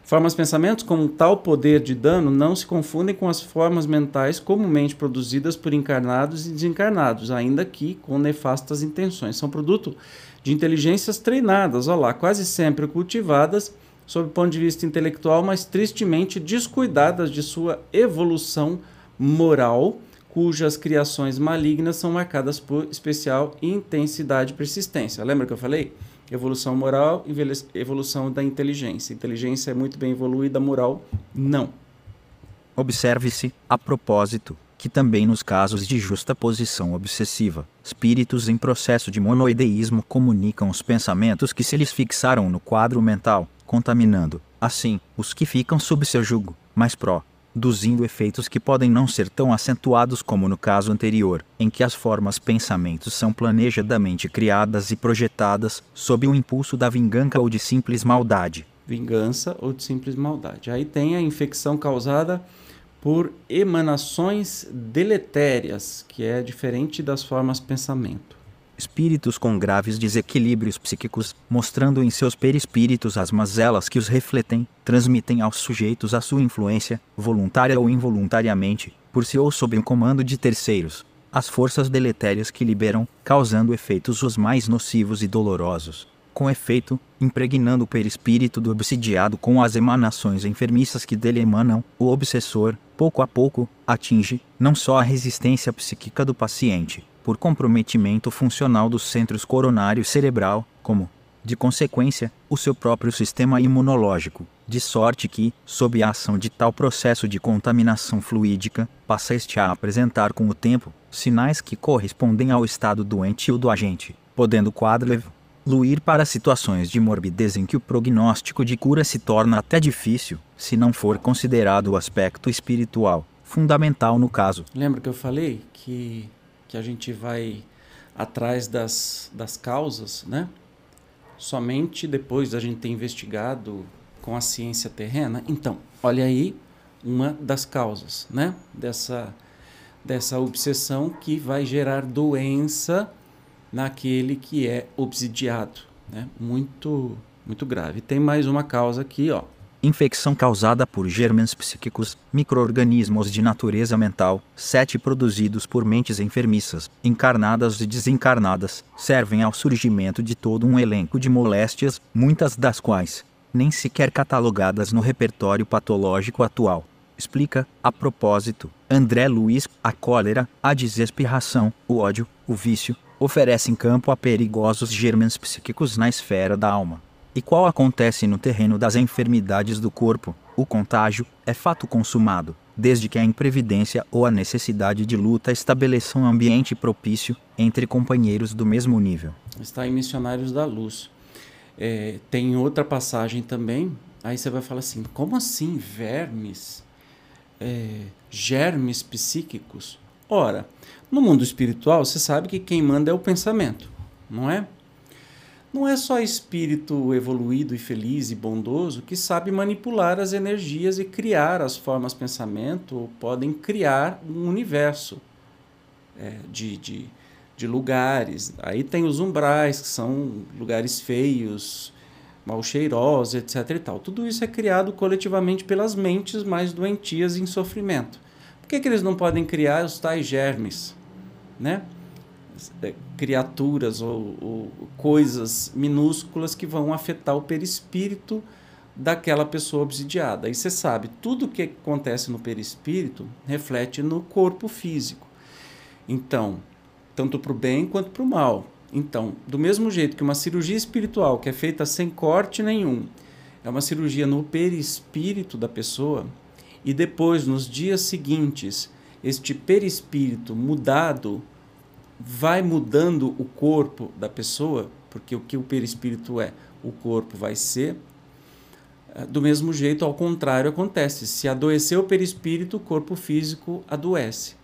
Formas pensamentos com tal poder de dano não se confundem com as formas mentais comumente produzidas por encarnados e desencarnados, ainda que com nefastas intenções. São produto de inteligências treinadas, olha lá, quase sempre cultivadas sob o ponto de vista intelectual, mas tristemente descuidadas de sua evolução moral, cujas criações malignas são marcadas por especial intensidade e persistência. Lembra que eu falei? Evolução moral, evolução da inteligência. Inteligência é muito bem evoluída, moral, não. Observe-se, a propósito, que também nos casos de justa posição obsessiva, espíritos em processo de monoideísmo comunicam os pensamentos que se lhes fixaram no quadro mental, contaminando, assim, os que ficam sob seu jugo, mais pró, produzindo efeitos que podem não ser tão acentuados como no caso anterior, em que as formas pensamentos são planejadamente criadas e projetadas sob o impulso da vingança ou de simples maldade. Vingança ou de simples maldade. Aí tem a infecção causada por emanações deletérias, que é diferente das formas pensamento espíritos com graves desequilíbrios psíquicos, mostrando em seus perispíritos as mazelas que os refletem, transmitem aos sujeitos a sua influência, voluntária ou involuntariamente, por si ou sob o comando de terceiros, as forças deletérias que liberam, causando efeitos os mais nocivos e dolorosos. Com efeito, impregnando o perispírito do obsidiado com as emanações enfermiças que dele emanam, o obsessor, pouco a pouco, atinge não só a resistência psíquica do paciente, por comprometimento funcional dos centros coronário cerebral, como, de consequência, o seu próprio sistema imunológico, de sorte que, sob a ação de tal processo de contaminação fluídica, passa este a apresentar com o tempo sinais que correspondem ao estado doentio do agente, podendo o evoluir para situações de morbidez em que o prognóstico de cura se torna até difícil, se não for considerado o aspecto espiritual, fundamental no caso. Lembra que eu falei que que a gente vai atrás das, das causas, né? Somente depois da gente ter investigado com a ciência terrena. Então, olha aí uma das causas, né? Dessa, dessa obsessão que vai gerar doença naquele que é obsidiado, né? Muito, muito grave. Tem mais uma causa aqui, ó infecção causada por germes psíquicos, microorganismos de natureza mental, sete produzidos por mentes enfermiças, encarnadas e desencarnadas, servem ao surgimento de todo um elenco de moléstias, muitas das quais nem sequer catalogadas no repertório patológico atual. Explica, a propósito, André Luiz, a cólera, a desesperação, o ódio, o vício, oferecem campo a perigosos germes psíquicos na esfera da alma e qual acontece no terreno das enfermidades do corpo, o contágio é fato consumado, desde que a imprevidência ou a necessidade de luta estabeleçam um ambiente propício entre companheiros do mesmo nível. Está em Missionários da Luz. É, tem outra passagem também, aí você vai falar assim: como assim vermes? É, germes psíquicos? Ora, no mundo espiritual, você sabe que quem manda é o pensamento, não é? Não é só espírito evoluído e feliz e bondoso que sabe manipular as energias e criar as formas pensamento, podem criar um universo é, de, de, de lugares. Aí tem os umbrais, que são lugares feios, mal cheirosos, etc. E tal. Tudo isso é criado coletivamente pelas mentes mais doentias em sofrimento. Por que, que eles não podem criar os tais germes? Né? É, criaturas ou, ou, coisas minúsculas que vão afetar o perispírito daquela pessoa obsidiada. E você sabe, tudo que acontece no perispírito reflete no corpo físico. Então, tanto para o bem quanto para o mal. Então, do mesmo jeito que uma cirurgia espiritual que é feita sem corte nenhum, é uma cirurgia no perispírito da pessoa, e depois, nos dias seguintes, este perispírito mudado vai mudando o corpo da pessoa, porque o que o perispírito é, o corpo vai ser. Eh, do mesmo jeito, ao contrário, acontece. Se adoecer o perispírito, o corpo físico adoece.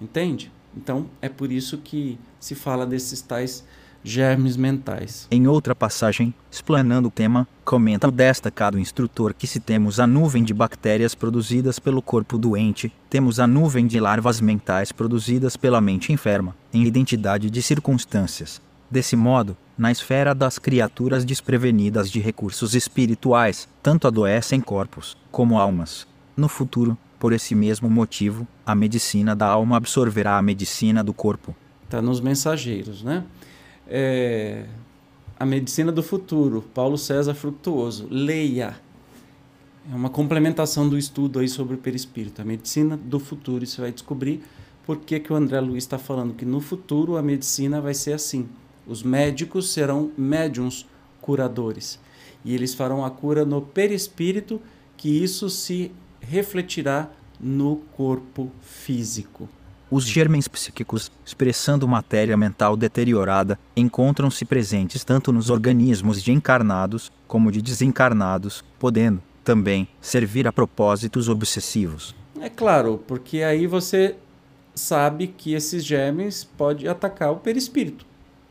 Entende? Então, é por isso que se fala desses tais germes mentais. Em outra passagem, explanando o tema, comenta o destacado instrutor que se temos a nuvem de bactérias produzidas pelo corpo doente, temos a nuvem de larvas mentais produzidas pela mente enferma, em identidade de circunstâncias. Desse modo, na esfera das criaturas desprevenidas de recursos espirituais, tanto adoecem corpos como almas. No futuro, por esse mesmo motivo, a medicina da alma absorverá a medicina do corpo. Está nos mensageiros, né? É, a medicina do futuro, Paulo César Fructuoso. Leia. É uma complementação do estudo aí sobre o perispírito. A medicina do futuro. E você vai descobrir por que, que o André Luiz está falando que no futuro a medicina vai ser assim. Os médicos serão médiums curadores. E eles farão a cura no perispírito, que isso se refletirá no corpo físico. Os germens psíquicos, expressando matéria mental deteriorada, encontram-se presentes tanto nos organismos de encarnados como de desencarnados, podendo, também, servir a propósitos obsessivos. É claro, porque aí você sabe que esses germes podem atacar o perispírito,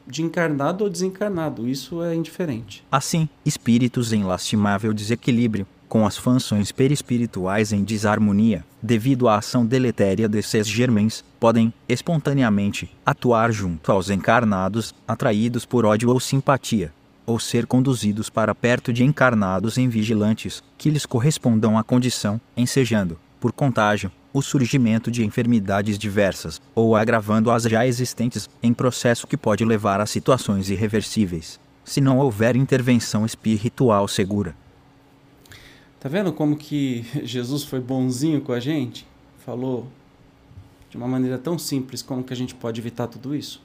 de encarnado ou desencarnado, isso é indiferente. Assim, espíritos em lastimável desequilíbrio com as funções perispirituais em desarmonia, devido à ação deletéria desses germens, podem, espontaneamente, atuar junto aos encarnados, atraídos por ódio ou simpatia, ou ser conduzidos para perto de encarnados invigilantes, que lhes correspondam à condição, ensejando, por contágio, o surgimento de enfermidades diversas, ou agravando as já existentes, em processo que pode levar a situações irreversíveis, se não houver intervenção espiritual segura. Tá vendo como que <laughs> Jesus foi bonzinho com a gente? Falou de uma maneira tão simples como que a gente pode evitar tudo isso?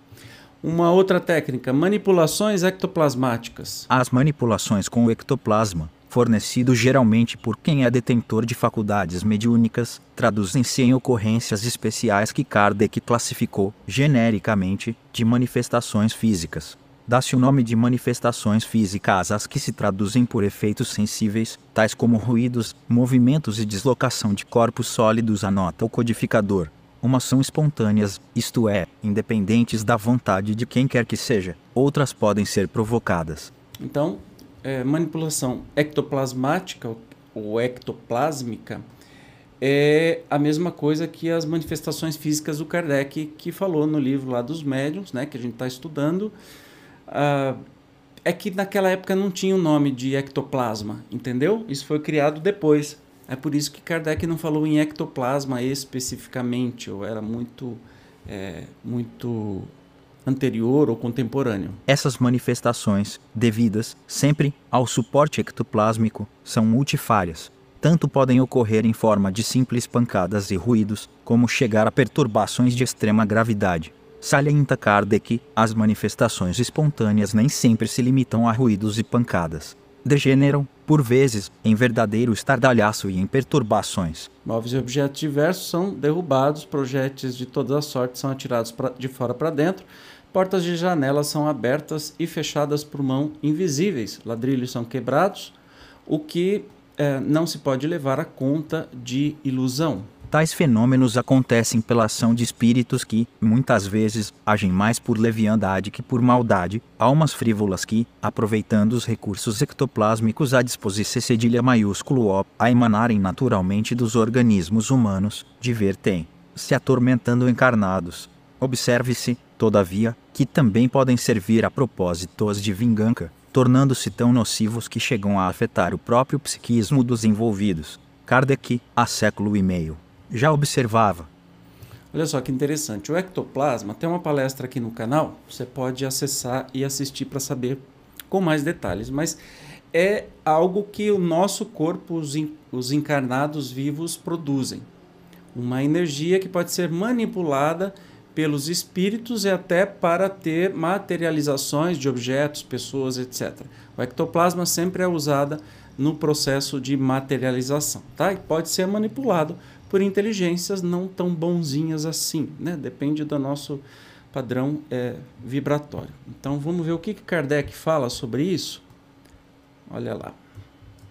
Uma outra técnica, manipulações ectoplasmáticas. As manipulações com o ectoplasma, fornecido geralmente por quem é detentor de faculdades mediúnicas, traduzem-se em ocorrências especiais que Kardec classificou, genericamente, de manifestações físicas. Dá-se o nome de manifestações físicas às que se traduzem por efeitos sensíveis, tais como ruídos, movimentos e deslocação de corpos sólidos, anota o codificador. Umas são espontâneas, isto é, independentes da vontade de quem quer que seja, outras podem ser provocadas. Então, é, manipulação ectoplasmática ou ectoplásmica é a mesma coisa que as manifestações físicas do Kardec que falou no livro lá dos médiums, né, que a gente está estudando. Uh, é que naquela época não tinha o nome de ectoplasma, entendeu? Isso foi criado depois. É por isso que Kardec não falou em ectoplasma especificamente, ou era muito, é, muito anterior ou contemporâneo. Essas manifestações, devidas sempre ao suporte ectoplásmico, são multifárias. Tanto podem ocorrer em forma de simples pancadas e ruídos, como chegar a perturbações de extrema gravidade. Salienta Kardec, as manifestações espontâneas nem sempre se limitam a ruídos e pancadas. Degeneram, por vezes, em verdadeiro estardalhaço e em perturbações. Móveis e objetos diversos são derrubados, projéteis de todas as sortes são atirados pra, de fora para dentro, portas de janelas são abertas e fechadas por mão invisíveis, ladrilhos são quebrados, o que é, não se pode levar a conta de ilusão. Tais fenômenos acontecem pela ação de espíritos que, muitas vezes, agem mais por leviandade que por maldade, almas frívolas que, aproveitando os recursos ectoplásmicos à disposição cedilha maiúsculo O, a emanarem naturalmente dos organismos humanos, divertem, se atormentando encarnados. Observe-se, todavia, que também podem servir a propósitos de vingança, tornando-se tão nocivos que chegam a afetar o próprio psiquismo dos envolvidos. Kardec, há século e meio já observava. Olha só que interessante. O ectoplasma tem uma palestra aqui no canal. Você pode acessar e assistir para saber com mais detalhes. Mas é algo que o nosso corpo, os, os encarnados vivos, produzem. Uma energia que pode ser manipulada pelos espíritos e até para ter materializações de objetos, pessoas, etc. O ectoplasma sempre é usado no processo de materialização, tá? E pode ser manipulado por inteligências não tão bonzinhas assim, né? Depende do nosso padrão é, vibratório. Então vamos ver o que, que Kardec fala sobre isso. Olha lá.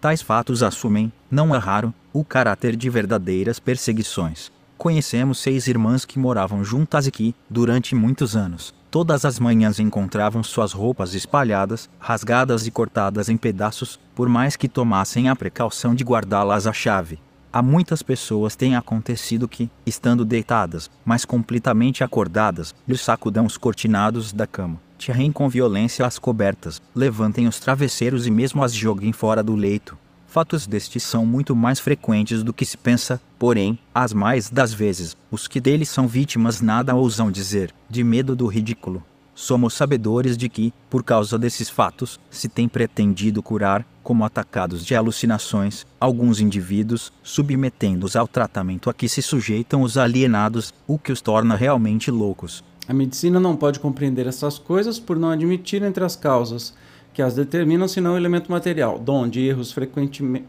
Tais fatos assumem, não é raro, o caráter de verdadeiras perseguições. Conhecemos seis irmãs que moravam juntas e que, durante muitos anos, Todas as manhãs encontravam suas roupas espalhadas, rasgadas e cortadas em pedaços, por mais que tomassem a precaução de guardá-las à chave. A muitas pessoas tem acontecido que, estando deitadas, mas completamente acordadas, lhes sacudam os cortinados da cama, tirem com violência as cobertas, levantem os travesseiros e mesmo as joguem fora do leito. Fatos destes são muito mais frequentes do que se pensa, porém, as mais das vezes, os que deles são vítimas nada ousam dizer, de medo do ridículo. Somos sabedores de que, por causa desses fatos, se tem pretendido curar, como atacados de alucinações, alguns indivíduos, submetendo-os ao tratamento a que se sujeitam os alienados, o que os torna realmente loucos. A medicina não pode compreender essas coisas por não admitir entre as causas que as determinam senão o elemento material, donde erros frequentemente,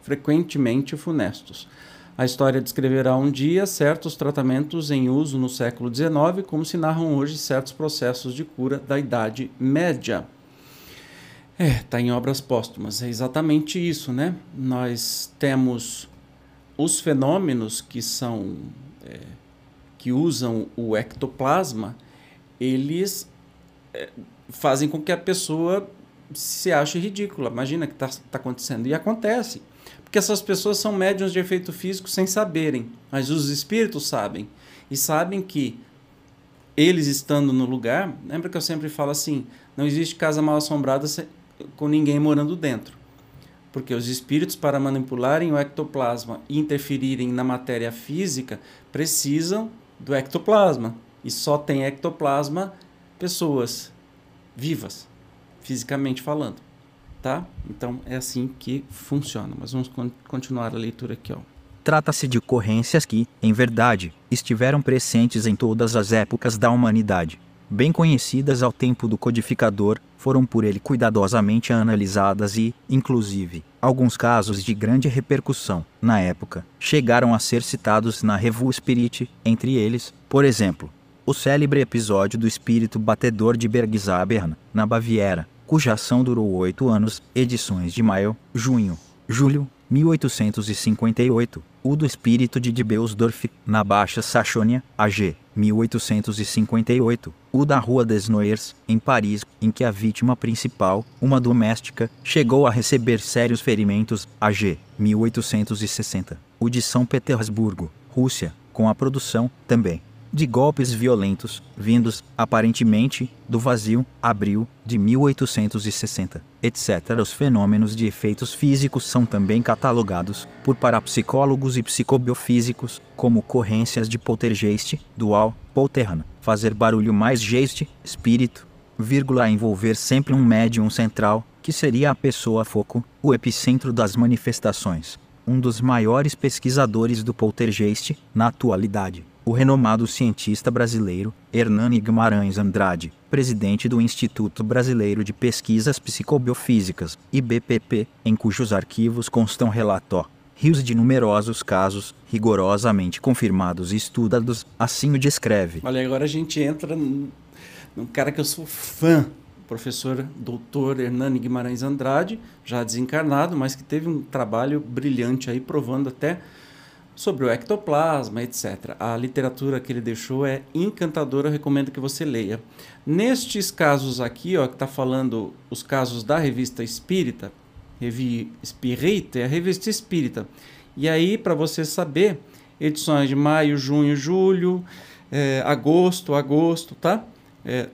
frequentemente funestos. A história descreverá um dia certos tratamentos em uso no século XIX, como se narram hoje certos processos de cura da Idade Média. É, está em obras póstumas, é exatamente isso, né? Nós temos os fenômenos que são é, que usam o ectoplasma, eles é, fazem com que a pessoa se ache ridícula. Imagina que está tá acontecendo. E acontece. Porque essas pessoas são médiums de efeito físico sem saberem, mas os espíritos sabem. E sabem que eles estando no lugar, lembra que eu sempre falo assim: não existe casa mal assombrada com ninguém morando dentro. Porque os espíritos, para manipularem o ectoplasma e interferirem na matéria física, precisam do ectoplasma. E só tem ectoplasma pessoas vivas, fisicamente falando tá? Então é assim que funciona. Mas vamos con continuar a leitura aqui, ó. Trata-se de ocorrências que, em verdade, estiveram presentes em todas as épocas da humanidade. Bem conhecidas ao tempo do codificador, foram por ele cuidadosamente analisadas e, inclusive, alguns casos de grande repercussão, na época, chegaram a ser citados na Revue Spirit, entre eles, por exemplo, o célebre episódio do espírito batedor de Bergzabern, na Baviera, cuja ação durou oito anos, edições de maio, junho, julho, 1858, o do espírito de Debeusdorf, na Baixa Saxônia, AG, 1858, o da Rua des Noers, em Paris, em que a vítima principal, uma doméstica, chegou a receber sérios ferimentos, AG, 1860, o de São Petersburgo, Rússia, com a produção, também, de golpes violentos, vindos, aparentemente, do vazio, abril de 1860, etc. Os fenômenos de efeitos físicos são também catalogados, por parapsicólogos e psicobiofísicos, como ocorrências de poltergeist, dual, polterna, fazer barulho mais geist, espírito, vírgula, envolver sempre um médium central, que seria a pessoa foco, o epicentro das manifestações. Um dos maiores pesquisadores do poltergeist, na atualidade o renomado cientista brasileiro Hernani Guimarães Andrade, presidente do Instituto Brasileiro de Pesquisas Psicobiofísicas, IBPP, em cujos arquivos constam relatórios rios de numerosos casos rigorosamente confirmados e estudados, assim o descreve. Olha, agora a gente entra num cara que eu sou fã, professor doutor Hernani Guimarães Andrade, já desencarnado, mas que teve um trabalho brilhante aí provando até sobre o ectoplasma, etc. A literatura que ele deixou é encantadora, eu recomendo que você leia. Nestes casos aqui, ó, que está falando os casos da revista Espírita, Revi Espírita, é a revista Espírita. E aí, para você saber, edições de maio, junho, julho, é, agosto, agosto, tá? É,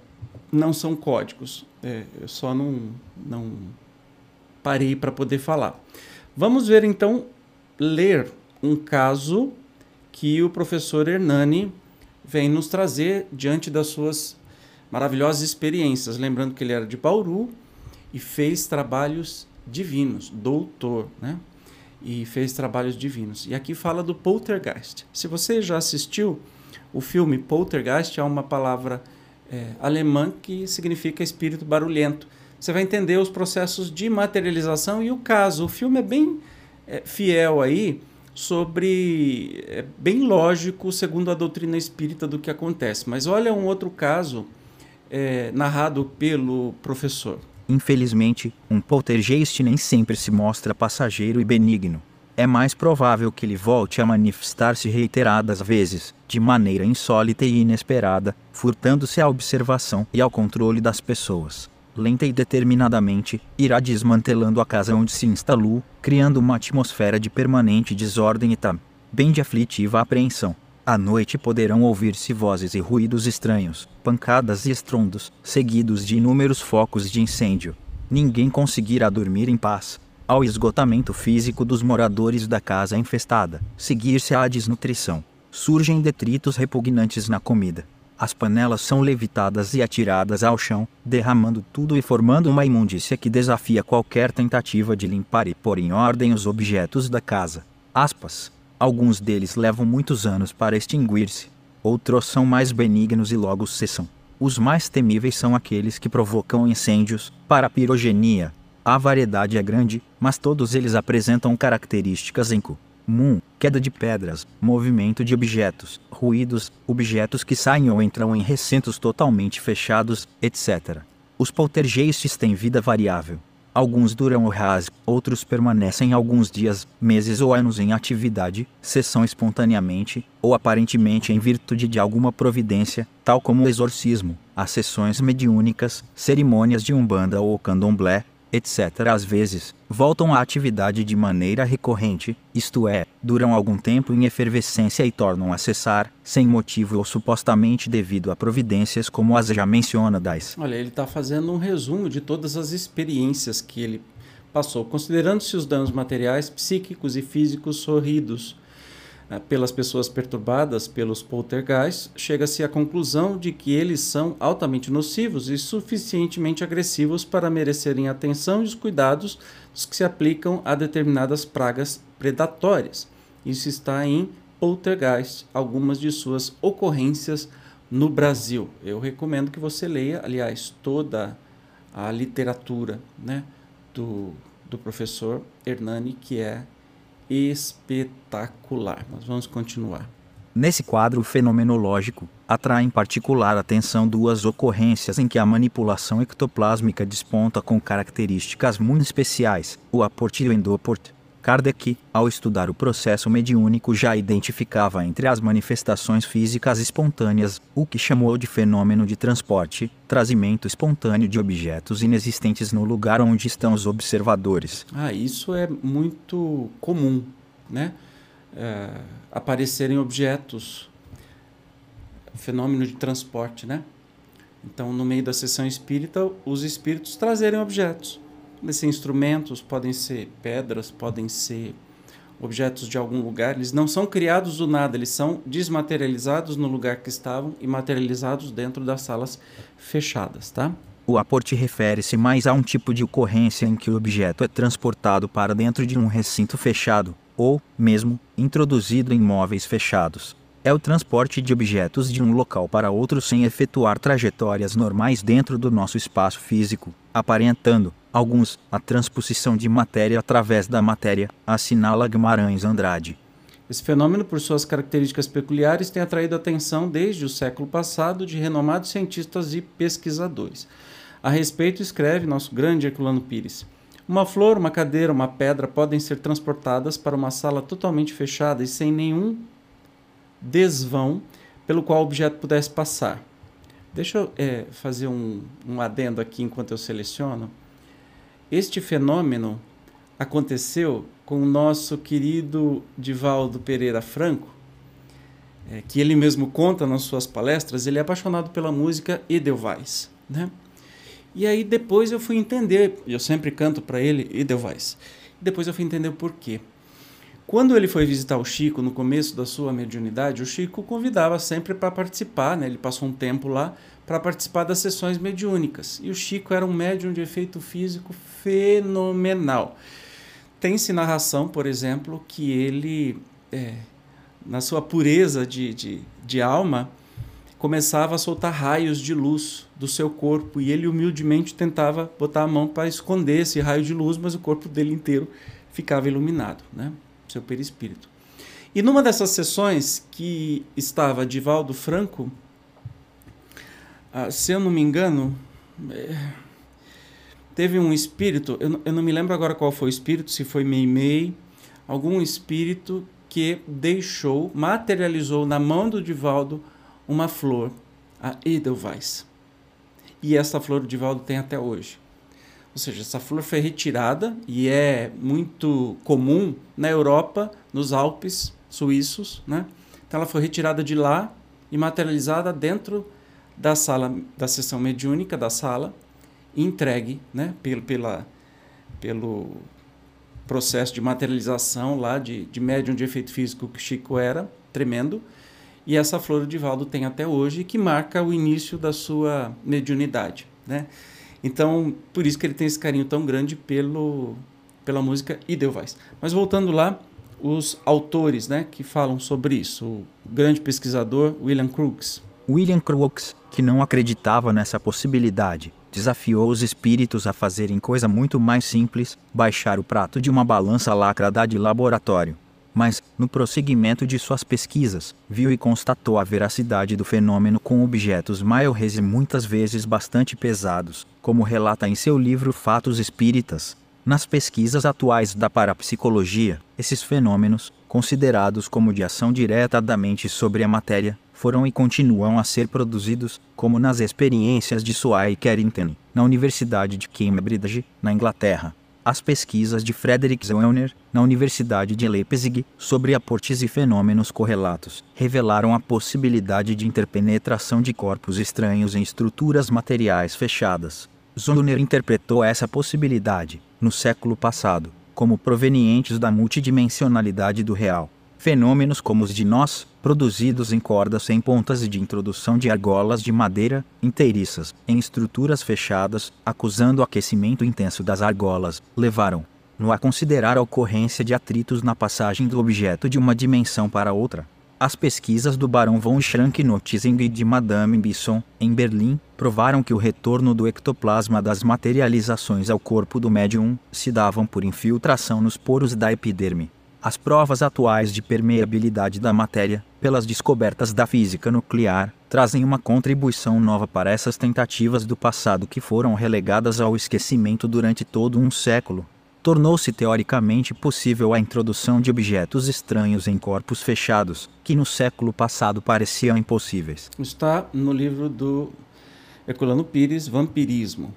não são códigos. É, eu só não, não parei para poder falar. Vamos ver então, ler um caso que o professor Hernani vem nos trazer diante das suas maravilhosas experiências. Lembrando que ele era de Bauru e fez trabalhos divinos, doutor, né? E fez trabalhos divinos. E aqui fala do poltergeist. Se você já assistiu o filme Poltergeist, é uma palavra é, alemã que significa espírito barulhento. Você vai entender os processos de materialização e o caso. O filme é bem é, fiel aí sobre. É bem lógico, segundo a doutrina espírita, do que acontece. Mas olha um outro caso é, narrado pelo professor. Infelizmente, um poltergeist nem sempre se mostra passageiro e benigno. é mais provável que ele volte a manifestar-se reiteradas vezes, de maneira insólita e inesperada, furtando-se à observação e ao controle das pessoas. Lenta e determinadamente, irá desmantelando a casa onde se instalou, criando uma atmosfera de permanente desordem e tam, bem de aflitiva apreensão. À noite poderão ouvir-se vozes e ruídos estranhos, pancadas e estrondos, seguidos de inúmeros focos de incêndio. Ninguém conseguirá dormir em paz, ao esgotamento físico dos moradores da casa infestada, seguir-se à desnutrição. Surgem detritos repugnantes na comida. As panelas são levitadas e atiradas ao chão, derramando tudo e formando uma imundícia que desafia qualquer tentativa de limpar e pôr em ordem os objetos da casa. Aspas. Alguns deles levam muitos anos para extinguir-se. Outros são mais benignos e logo cessam. Os mais temíveis são aqueles que provocam incêndios, para pirogenia, a variedade é grande, mas todos eles apresentam características em comum: queda de pedras, movimento de objetos, ruídos, objetos que saem ou entram em recintos totalmente fechados, etc. Os poltergeists têm vida variável. Alguns duram horas, outros permanecem alguns dias, meses ou anos em atividade, cessam espontaneamente, ou aparentemente em virtude de alguma providência, tal como o exorcismo, as sessões mediúnicas, cerimônias de umbanda ou candomblé, etc., às vezes, voltam à atividade de maneira recorrente, isto é, duram algum tempo em efervescência e tornam a cessar, sem motivo ou supostamente devido a providências como as já mencionadas. Olha, ele está fazendo um resumo de todas as experiências que ele passou, considerando-se os danos materiais, psíquicos e físicos sorridos pelas pessoas perturbadas pelos poltergeists, chega-se à conclusão de que eles são altamente nocivos e suficientemente agressivos para merecerem a atenção e os cuidados dos que se aplicam a determinadas pragas predatórias. Isso está em Poltergeist, algumas de suas ocorrências no Brasil. Eu recomendo que você leia, aliás, toda a literatura né, do, do professor Hernani, que é espetacular. Mas vamos continuar. Nesse quadro fenomenológico, atrai em particular atenção duas ocorrências em que a manipulação ectoplásmica desponta com características muito especiais: o aporte e o endoporte. Kardec, ao estudar o processo mediúnico, já identificava entre as manifestações físicas espontâneas o que chamou de fenômeno de transporte, trazimento espontâneo de objetos inexistentes no lugar onde estão os observadores. Ah, isso é muito comum, né? É, aparecerem objetos, fenômeno de transporte, né? Então, no meio da sessão espírita, os espíritos trazerem objetos Ser instrumentos, podem ser pedras, podem ser objetos de algum lugar. Eles não são criados do nada, eles são desmaterializados no lugar que estavam e materializados dentro das salas fechadas, tá? O aporte refere-se mais a um tipo de ocorrência em que o objeto é transportado para dentro de um recinto fechado, ou, mesmo, introduzido em móveis fechados. É o transporte de objetos de um local para outro sem efetuar trajetórias normais dentro do nosso espaço físico, aparentando, alguns, a transposição de matéria através da matéria, assinala Guimarães Andrade. Esse fenômeno, por suas características peculiares, tem atraído atenção desde o século passado de renomados cientistas e pesquisadores. A respeito, escreve nosso grande Herculano Pires. Uma flor, uma cadeira, uma pedra podem ser transportadas para uma sala totalmente fechada e sem nenhum desvão pelo qual o objeto pudesse passar. Deixa eu é, fazer um, um adendo aqui enquanto eu seleciono. Este fenômeno aconteceu com o nosso querido Divaldo Pereira Franco, é, que ele mesmo conta nas suas palestras, ele é apaixonado pela música Edelweiss, né? E aí depois eu fui entender, eu sempre canto para ele Edelweiss. Depois eu fui entender o porquê. Quando ele foi visitar o Chico no começo da sua mediunidade, o Chico convidava sempre para participar, né? Ele passou um tempo lá para participar das sessões mediúnicas. E o Chico era um médium de efeito físico fenomenal. Tem-se narração, por exemplo, que ele, é, na sua pureza de, de, de alma, começava a soltar raios de luz do seu corpo e ele humildemente tentava botar a mão para esconder esse raio de luz, mas o corpo dele inteiro ficava iluminado, né? Seu perispírito. E numa dessas sessões que estava Divaldo Franco, ah, se eu não me engano, é, teve um espírito, eu, eu, não me lembro agora qual foi o espírito, se foi Meimei, algum espírito que deixou, materializou na mão do Divaldo uma flor, a Edelweiss. E essa flor o Divaldo tem até hoje. Ou seja, essa flor foi retirada e é muito comum na Europa, nos Alpes suíços, né? Então ela foi retirada de lá e materializada dentro da sala da sessão mediúnica da sala entregue, né, pelo pela pelo processo de materialização lá de, de médium de efeito físico que Chico era, tremendo. E essa flor de Valdo tem até hoje, que marca o início da sua mediunidade. Né? Então, por isso que ele tem esse carinho tão grande pelo, pela música Edelweiss. Mas voltando lá, os autores né, que falam sobre isso. O grande pesquisador William Crookes. William Crookes, que não acreditava nessa possibilidade, desafiou os espíritos a fazerem coisa muito mais simples, baixar o prato de uma balança lacrada de laboratório. Mas, no prosseguimento de suas pesquisas, viu e constatou a veracidade do fenômeno com objetos maiores e muitas vezes bastante pesados, como relata em seu livro Fatos Espíritas. Nas pesquisas atuais da parapsicologia, esses fenômenos, considerados como de ação direta da mente sobre a matéria, foram e continuam a ser produzidos, como nas experiências de Suai Carrington, na Universidade de Cambridge, na Inglaterra. As pesquisas de Frederick Zellner, na Universidade de Leipzig, sobre aportes e fenômenos correlatos, revelaram a possibilidade de interpenetração de corpos estranhos em estruturas materiais fechadas. Zellner interpretou essa possibilidade, no século passado, como provenientes da multidimensionalidade do real. Fenômenos como os de nós, produzidos em cordas sem pontas e de introdução de argolas de madeira, inteiriças, em estruturas fechadas, acusando o aquecimento intenso das argolas, levaram no a considerar a ocorrência de atritos na passagem do objeto de uma dimensão para outra. As pesquisas do Barão von Schrank-Notzing e de Madame Bisson, em Berlim, provaram que o retorno do ectoplasma das materializações ao corpo do médium se davam por infiltração nos poros da epiderme. As provas atuais de permeabilidade da matéria, pelas descobertas da física nuclear, trazem uma contribuição nova para essas tentativas do passado que foram relegadas ao esquecimento durante todo um século. Tornou-se teoricamente possível a introdução de objetos estranhos em corpos fechados, que no século passado pareciam impossíveis. Está no livro do Herculano Pires, Vampirismo.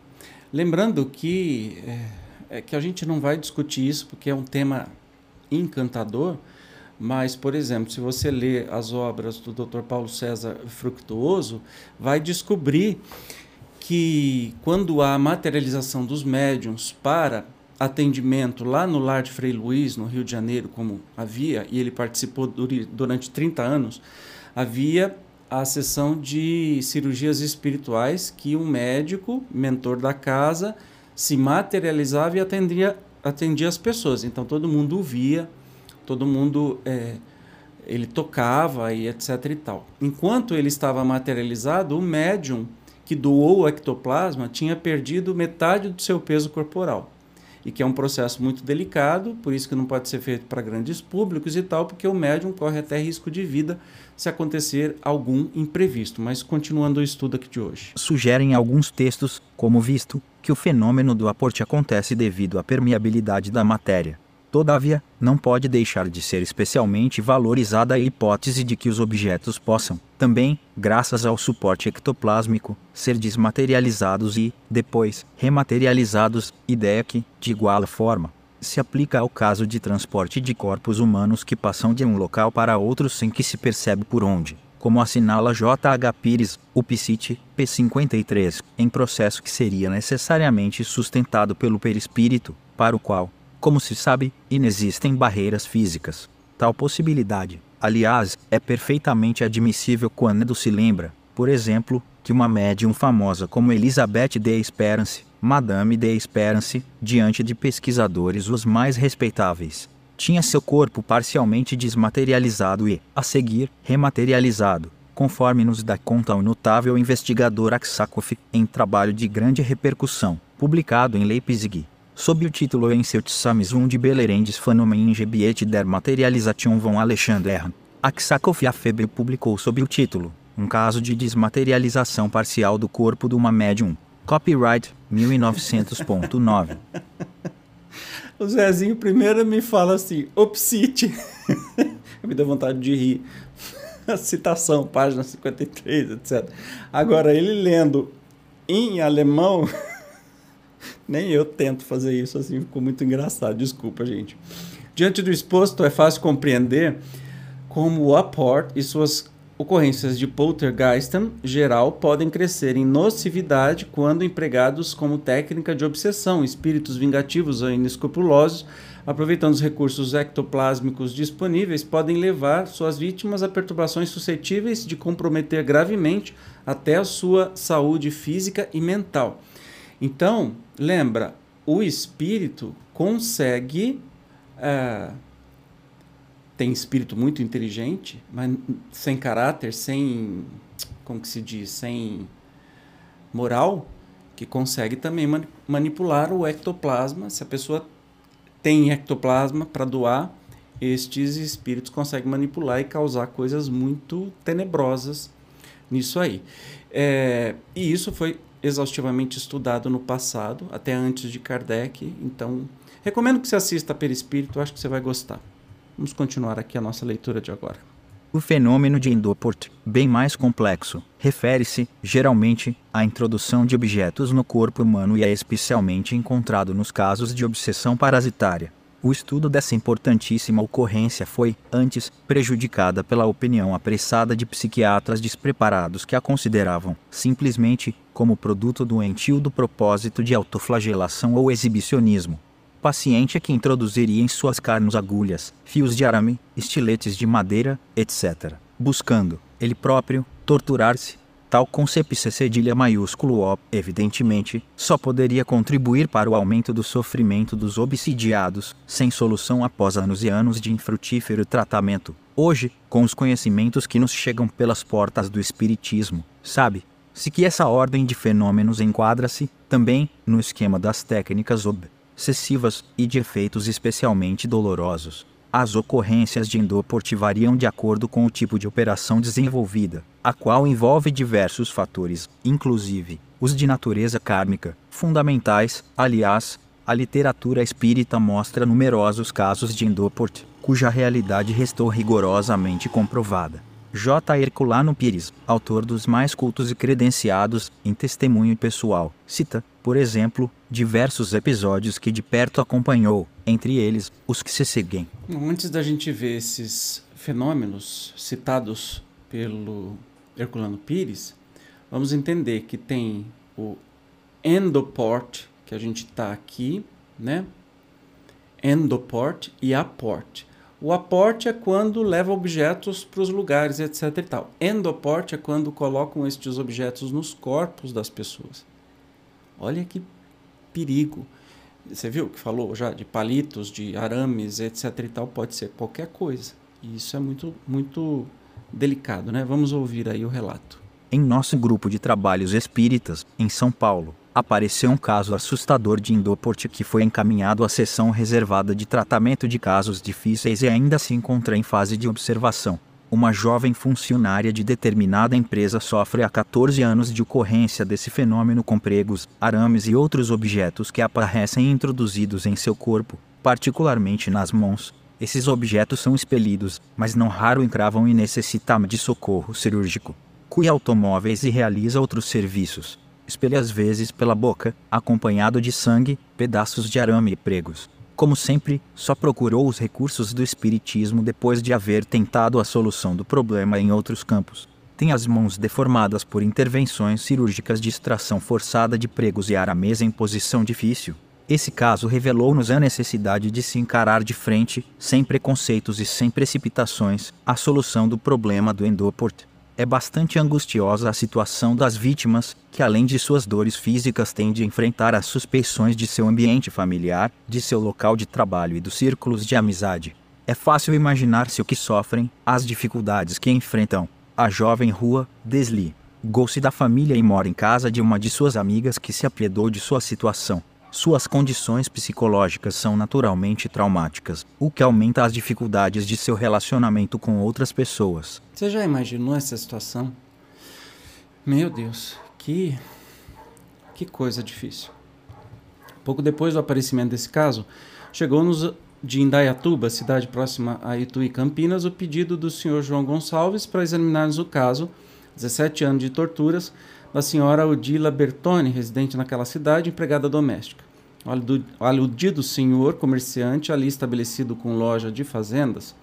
Lembrando que, é, é que a gente não vai discutir isso porque é um tema encantador, mas, por exemplo, se você lê as obras do Dr. Paulo César Fructuoso, vai descobrir que quando há materialização dos médiums para atendimento lá no Lar de Frei Luiz, no Rio de Janeiro, como havia, e ele participou durante 30 anos, havia a sessão de cirurgias espirituais que um médico, mentor da casa, se materializava e atendia atendia as pessoas. Então todo mundo o via, todo mundo é, ele tocava e etc e tal. Enquanto ele estava materializado, o médium que doou o ectoplasma tinha perdido metade do seu peso corporal. E que é um processo muito delicado, por isso que não pode ser feito para grandes públicos e tal, porque o médium corre até risco de vida se acontecer algum imprevisto. Mas continuando o estudo aqui de hoje. Sugerem alguns textos, como visto, que o fenômeno do aporte acontece devido à permeabilidade da matéria. Todavia, não pode deixar de ser especialmente valorizada a hipótese de que os objetos possam, também, graças ao suporte ectoplásmico, ser desmaterializados e, depois, rematerializados, ideia que, de igual forma, se aplica ao caso de transporte de corpos humanos que passam de um local para outro sem que se percebe por onde como assinala J.H. Pires, o PSIT, P53, em processo que seria necessariamente sustentado pelo perispírito, para o qual, como se sabe, inexistem barreiras físicas. Tal possibilidade, aliás, é perfeitamente admissível quando se lembra, por exemplo, que uma médium famosa como Elizabeth de Esperance, Madame de Esperance, diante de pesquisadores os mais respeitáveis, tinha seu corpo parcialmente desmaterializado e, a seguir, rematerializado, conforme nos dá conta o notável investigador Aksakoff, em trabalho de grande repercussão, publicado em Leipzig, sob o título Incertissamis de Belerendes Phänomen Gebiet der Materialisation von Alexander. Aksakoff Afebre publicou sob o título Um caso de desmaterialização parcial do corpo de uma médium. Copyright 1900.9. o Zezinho primeiro me fala assim, opsite. <laughs> me deu vontade de rir. A citação, página 53, etc. Agora, ele lendo em alemão, <laughs> nem eu tento fazer isso assim, ficou muito engraçado. Desculpa, gente. Diante do exposto, é fácil compreender como o apport e suas ocorrências de poltergeistem geral podem crescer em nocividade quando empregados como técnica de obsessão, espíritos vingativos ou inescrupulosos, aproveitando os recursos ectoplásmicos disponíveis, podem levar suas vítimas a perturbações suscetíveis de comprometer gravemente até a sua saúde física e mental. Então, lembra, o espírito consegue. Uh, tem espírito muito inteligente, mas sem caráter, sem. Como que se diz? Sem moral, que consegue também manipular o ectoplasma. Se a pessoa tem ectoplasma para doar, estes espíritos conseguem manipular e causar coisas muito tenebrosas nisso aí. É, e isso foi exaustivamente estudado no passado, até antes de Kardec. Então, recomendo que você assista a Perispírito, acho que você vai gostar. Vamos continuar aqui a nossa leitura de agora. O fenômeno de Endoport, bem mais complexo, refere-se, geralmente, à introdução de objetos no corpo humano e é especialmente encontrado nos casos de obsessão parasitária. O estudo dessa importantíssima ocorrência foi, antes, prejudicada pela opinião apressada de psiquiatras despreparados que a consideravam, simplesmente, como produto doentio do propósito de autoflagelação ou exibicionismo paciente que introduziria em suas carnes agulhas, fios de arame, estiletes de madeira, etc., buscando, ele próprio, torturar-se. Tal concepção cedilha maiúsculo O, evidentemente, só poderia contribuir para o aumento do sofrimento dos obsidiados, sem solução após anos e anos de infrutífero tratamento. Hoje, com os conhecimentos que nos chegam pelas portas do Espiritismo, sabe, se que essa ordem de fenômenos enquadra-se, também, no esquema das técnicas ob excessivas e de efeitos especialmente dolorosos. As ocorrências de endoporte variam de acordo com o tipo de operação desenvolvida, a qual envolve diversos fatores, inclusive os de natureza kármica, fundamentais. Aliás, a literatura espírita mostra numerosos casos de endoporte, cuja realidade restou rigorosamente comprovada. J. Herculano Pires, autor dos mais cultos e credenciados em testemunho pessoal, cita, por exemplo, diversos episódios que de perto acompanhou, entre eles os que se seguem. Antes da gente ver esses fenômenos citados pelo Herculano Pires, vamos entender que tem o endoport, que a gente está aqui, né? Endoport e aport. O aporte é quando leva objetos para os lugares, etc. E tal. Endoporte é quando colocam estes objetos nos corpos das pessoas. Olha que perigo. Você viu que falou já de palitos, de arames, etc. E tal. Pode ser qualquer coisa. E isso é muito, muito delicado, né? Vamos ouvir aí o relato. Em nosso grupo de trabalhos espíritas, em São Paulo, apareceu um caso assustador de endoporte que foi encaminhado à seção reservada de tratamento de casos difíceis e ainda se encontra em fase de observação. Uma jovem funcionária de determinada empresa sofre há 14 anos de ocorrência desse fenômeno com pregos, arames e outros objetos que aparecem introduzidos em seu corpo, particularmente nas mãos. Esses objetos são expelidos, mas não raro encravam e necessitam de socorro cirúrgico. Cui automóveis e realiza outros serviços espelha às vezes pela boca, acompanhado de sangue, pedaços de arame e pregos. Como sempre, só procurou os recursos do espiritismo depois de haver tentado a solução do problema em outros campos. Tem as mãos deformadas por intervenções cirúrgicas de extração forçada de pregos e arames em posição difícil. Esse caso revelou-nos a necessidade de se encarar de frente, sem preconceitos e sem precipitações, a solução do problema do endoport. É bastante angustiosa a situação das vítimas, que além de suas dores físicas têm de enfrentar as suspeições de seu ambiente familiar, de seu local de trabalho e dos círculos de amizade. É fácil imaginar-se o que sofrem, as dificuldades que enfrentam. A jovem Rua, Desli, gou-se da família e mora em casa de uma de suas amigas que se apiedou de sua situação. Suas condições psicológicas são naturalmente traumáticas, o que aumenta as dificuldades de seu relacionamento com outras pessoas. Você já imaginou essa situação? Meu Deus, que que coisa difícil. Pouco depois do aparecimento desse caso, chegou-nos de Indaiatuba, cidade próxima a Itu e Campinas, o pedido do senhor João Gonçalves para examinarmos o caso, 17 anos de torturas, da senhora Odila Bertoni, residente naquela cidade, empregada doméstica. O aludido senhor comerciante, ali estabelecido com loja de fazendas,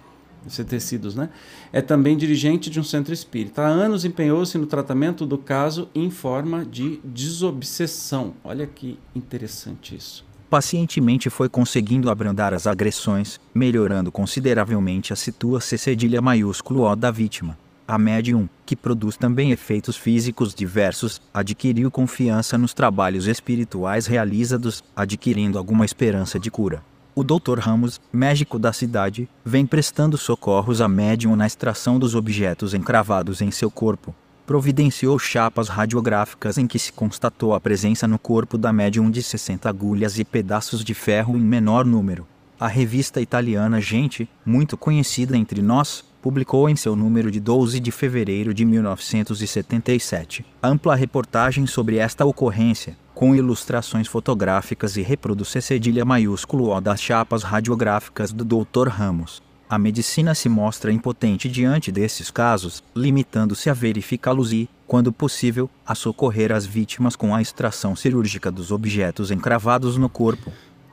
de tecidos, né? É também dirigente de um centro espírita. Há anos empenhou-se no tratamento do caso em forma de desobsessão. Olha que interessante isso. Pacientemente foi conseguindo abrandar as agressões, melhorando consideravelmente a situa cedilha maiúsculo O da vítima. A médium, que produz também efeitos físicos diversos, adquiriu confiança nos trabalhos espirituais realizados, adquirindo alguma esperança de cura. O Dr. Ramos, médico da cidade, vem prestando socorros à médium na extração dos objetos encravados em seu corpo. Providenciou chapas radiográficas em que se constatou a presença no corpo da médium de 60 agulhas e pedaços de ferro em menor número. A revista italiana Gente, muito conhecida entre nós, publicou em seu número de 12 de fevereiro de 1977 ampla reportagem sobre esta ocorrência, com ilustrações fotográficas e reproduz cedilha maiúsculo O das chapas radiográficas do Dr. Ramos. A medicina se mostra impotente diante desses casos, limitando-se a verificá-los e, quando possível, a socorrer as vítimas com a extração cirúrgica dos objetos encravados no corpo.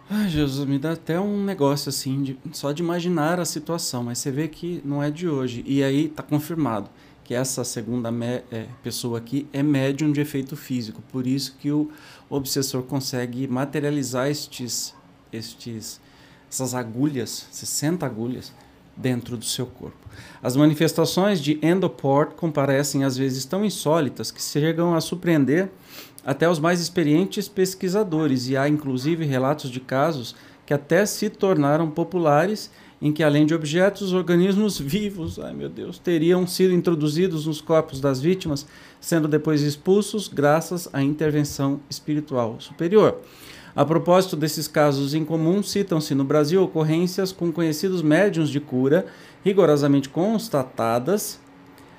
Ai, Jesus, me dá até um negócio assim, de, só de imaginar a situação, mas você vê que não é de hoje. E aí está confirmado que essa segunda é, pessoa aqui é médium de efeito físico. Por isso que o obsessor consegue materializar estes, estes, essas agulhas, 60 agulhas, dentro do seu corpo. As manifestações de endoport comparecem às vezes tão insólitas que chegam a surpreender até os mais experientes pesquisadores, e há inclusive relatos de casos que até se tornaram populares em que além de objetos, organismos vivos, ai meu Deus, teriam sido introduzidos nos corpos das vítimas, sendo depois expulsos graças à intervenção espiritual superior. A propósito desses casos incomuns, citam-se no Brasil ocorrências com conhecidos médiums de cura rigorosamente constatadas,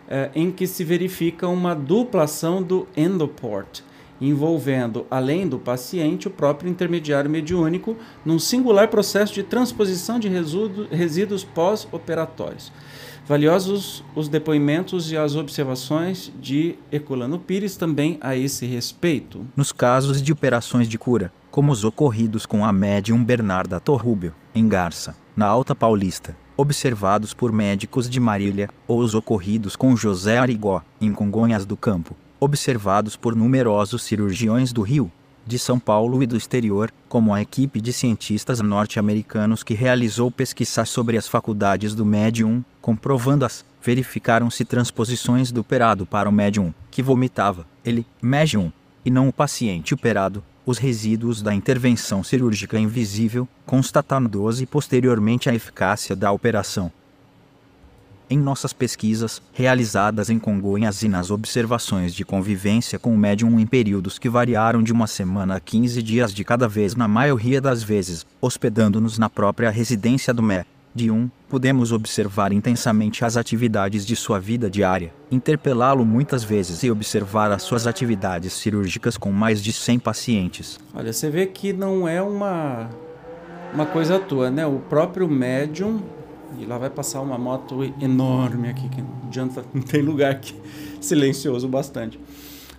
eh, em que se verifica uma dupla ação do endoport, envolvendo, além do paciente, o próprio intermediário mediúnico, num singular processo de transposição de resíduos pós-operatórios. Valiosos os depoimentos e as observações de Herculano Pires também a esse respeito. Nos casos de operações de cura, como os ocorridos com a médium Bernarda Torrubio, em Garça, na Alta Paulista, observados por médicos de Marília, ou os ocorridos com José Arigó, em Congonhas do Campo, observados por numerosos cirurgiões do Rio, de São Paulo e do exterior, como a equipe de cientistas norte-americanos que realizou pesquisas sobre as faculdades do médium, comprovando-as, verificaram-se transposições do operado para o médium, que vomitava, ele, médium, e não o paciente operado, os resíduos da intervenção cirúrgica invisível, constatando-os e posteriormente a eficácia da operação. Em nossas pesquisas, realizadas em Congonhas e nas observações de convivência com o médium em períodos que variaram de uma semana a 15 dias de cada vez na maioria das vezes, hospedando-nos na própria residência do Mé, de um, podemos observar intensamente as atividades de sua vida diária, interpelá-lo muitas vezes e observar as suas atividades cirúrgicas com mais de 100 pacientes. Olha, você vê que não é uma uma coisa à toa, né? O próprio médium e lá vai passar uma moto enorme aqui, que não adianta, <laughs> não tem lugar aqui, silencioso bastante.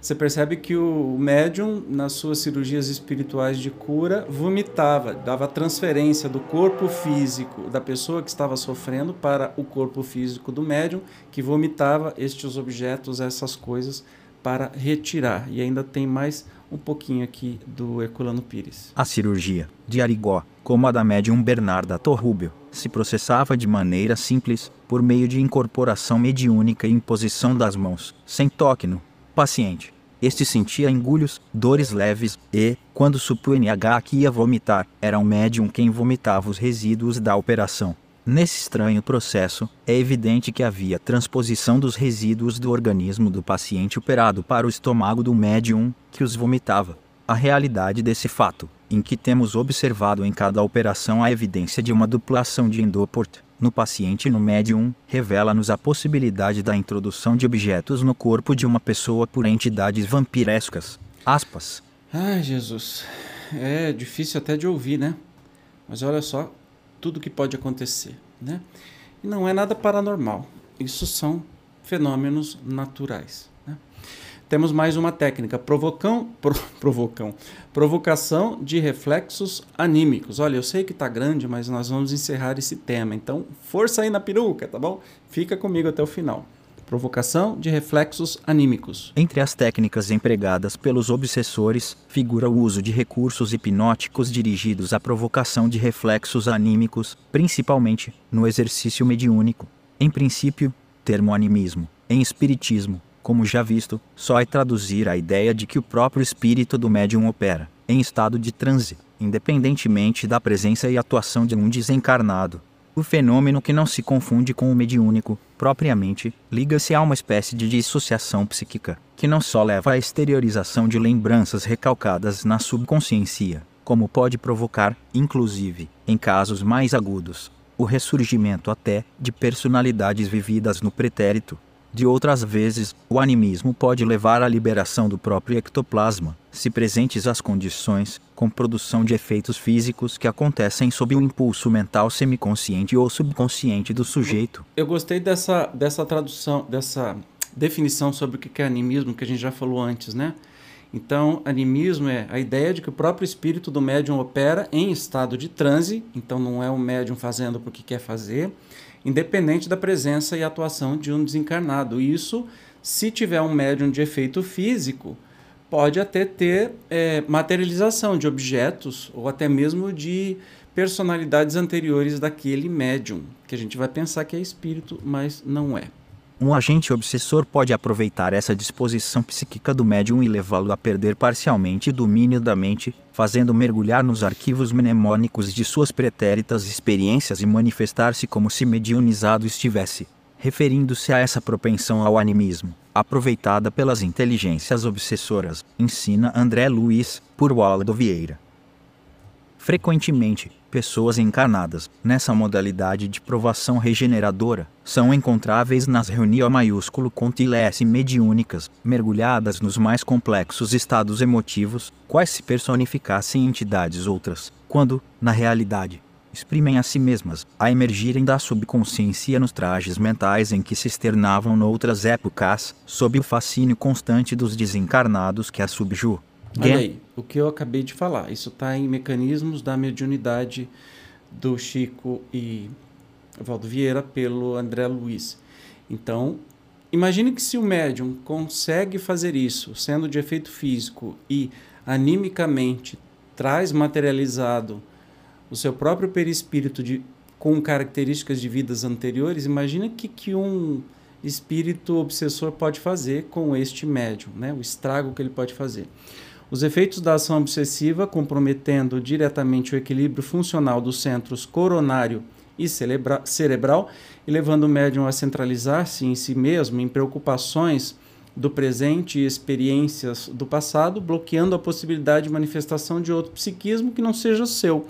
Você percebe que o médium, nas suas cirurgias espirituais de cura, vomitava, dava transferência do corpo físico da pessoa que estava sofrendo para o corpo físico do médium, que vomitava estes objetos, essas coisas, para retirar. E ainda tem mais um pouquinho aqui do Herculano Pires. A cirurgia de Arigó, como a da médium Bernarda Torrubio, se processava de maneira simples, por meio de incorporação mediúnica e imposição das mãos, sem toque no paciente. Este sentia engulhos, dores leves e, quando supunha que ia vomitar, era um médium quem vomitava os resíduos da operação. Nesse estranho processo, é evidente que havia transposição dos resíduos do organismo do paciente operado para o estômago do médium, que os vomitava. A realidade desse fato, em que temos observado em cada operação a evidência de uma duplação de endoport, no paciente e no médium, revela-nos a possibilidade da introdução de objetos no corpo de uma pessoa por entidades vampirescas. Aspas. Ai, Jesus. É difícil até de ouvir, né? Mas olha só tudo que pode acontecer, né? E não é nada paranormal. Isso são fenômenos naturais. Né? Temos mais uma técnica, provocão, <laughs> pro, provocão, provocação de reflexos anímicos. Olha, eu sei que está grande, mas nós vamos encerrar esse tema. Então, força aí na peruca, tá bom? Fica comigo até o final. Provocação de reflexos anímicos. Entre as técnicas empregadas pelos obsessores, figura o uso de recursos hipnóticos dirigidos à provocação de reflexos anímicos, principalmente no exercício mediúnico. Em princípio, termo animismo, em espiritismo, como já visto, só é traduzir a ideia de que o próprio espírito do médium opera, em estado de transe, independentemente da presença e atuação de um desencarnado. O fenômeno que não se confunde com o mediúnico, propriamente, liga-se a uma espécie de dissociação psíquica, que não só leva à exteriorização de lembranças recalcadas na subconsciência, como pode provocar, inclusive, em casos mais agudos, o ressurgimento até de personalidades vividas no pretérito, de outras vezes, o animismo pode levar à liberação do próprio ectoplasma, se presentes as condições, com produção de efeitos físicos que acontecem sob o impulso mental semiconsciente ou subconsciente do sujeito. Eu gostei dessa, dessa tradução, dessa definição sobre o que é animismo, que a gente já falou antes, né? Então, animismo é a ideia de que o próprio espírito do médium opera em estado de transe, então não é o médium fazendo porque quer fazer, independente da presença e atuação de um desencarnado. Isso, se tiver um médium de efeito físico, pode até ter é, materialização de objetos ou até mesmo de personalidades anteriores daquele médium, que a gente vai pensar que é espírito, mas não é. Um agente obsessor pode aproveitar essa disposição psíquica do médium e levá-lo a perder parcialmente o domínio da mente, fazendo mergulhar nos arquivos mnemônicos de suas pretéritas experiências e manifestar-se como se mediunizado estivesse, referindo-se a essa propensão ao animismo, aproveitada pelas inteligências obsessoras, ensina André Luiz, por Waldo Vieira. Frequentemente, pessoas encarnadas nessa modalidade de provação regeneradora são encontráveis nas reuniões maiúsculo com tilés mediúnicas, mergulhadas nos mais complexos estados emotivos, quais se personificassem entidades outras, quando, na realidade, exprimem a si mesmas, a emergirem da subconsciência nos trajes mentais em que se externavam noutras épocas, sob o fascínio constante dos desencarnados que a subjugam. Olha aí, o que eu acabei de falar. Isso está em Mecanismos da Mediunidade do Chico e Valdo Vieira pelo André Luiz. Então, imagine que se o médium consegue fazer isso, sendo de efeito físico e animicamente traz materializado o seu próprio perispírito de, com características de vidas anteriores, imagina que, que um espírito obsessor pode fazer com este médium, né? o estrago que ele pode fazer. Os efeitos da ação obsessiva, comprometendo diretamente o equilíbrio funcional dos centros coronário e cerebral, e levando o médium a centralizar-se em si mesmo, em preocupações do presente e experiências do passado, bloqueando a possibilidade de manifestação de outro psiquismo que não seja seu.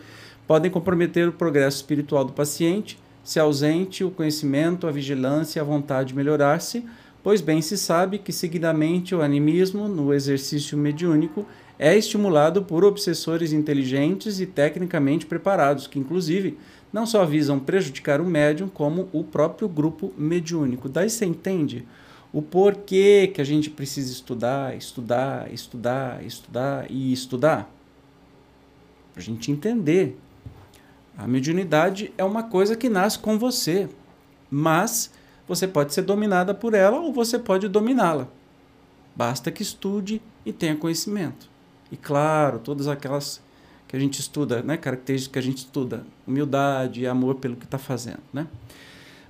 Podem comprometer o progresso espiritual do paciente, se ausente o conhecimento, a vigilância e a vontade de melhorar-se, pois bem se sabe que seguidamente o animismo, no exercício mediúnico, é estimulado por obsessores inteligentes e tecnicamente preparados, que inclusive não só visam prejudicar o médium, como o próprio grupo mediúnico. Daí você entende o porquê que a gente precisa estudar, estudar, estudar, estudar e estudar? Para a gente entender. A mediunidade é uma coisa que nasce com você, mas você pode ser dominada por ela ou você pode dominá-la. Basta que estude e tenha conhecimento. E claro, todas aquelas que a gente estuda, né, características que a gente estuda, humildade amor pelo que está fazendo, né?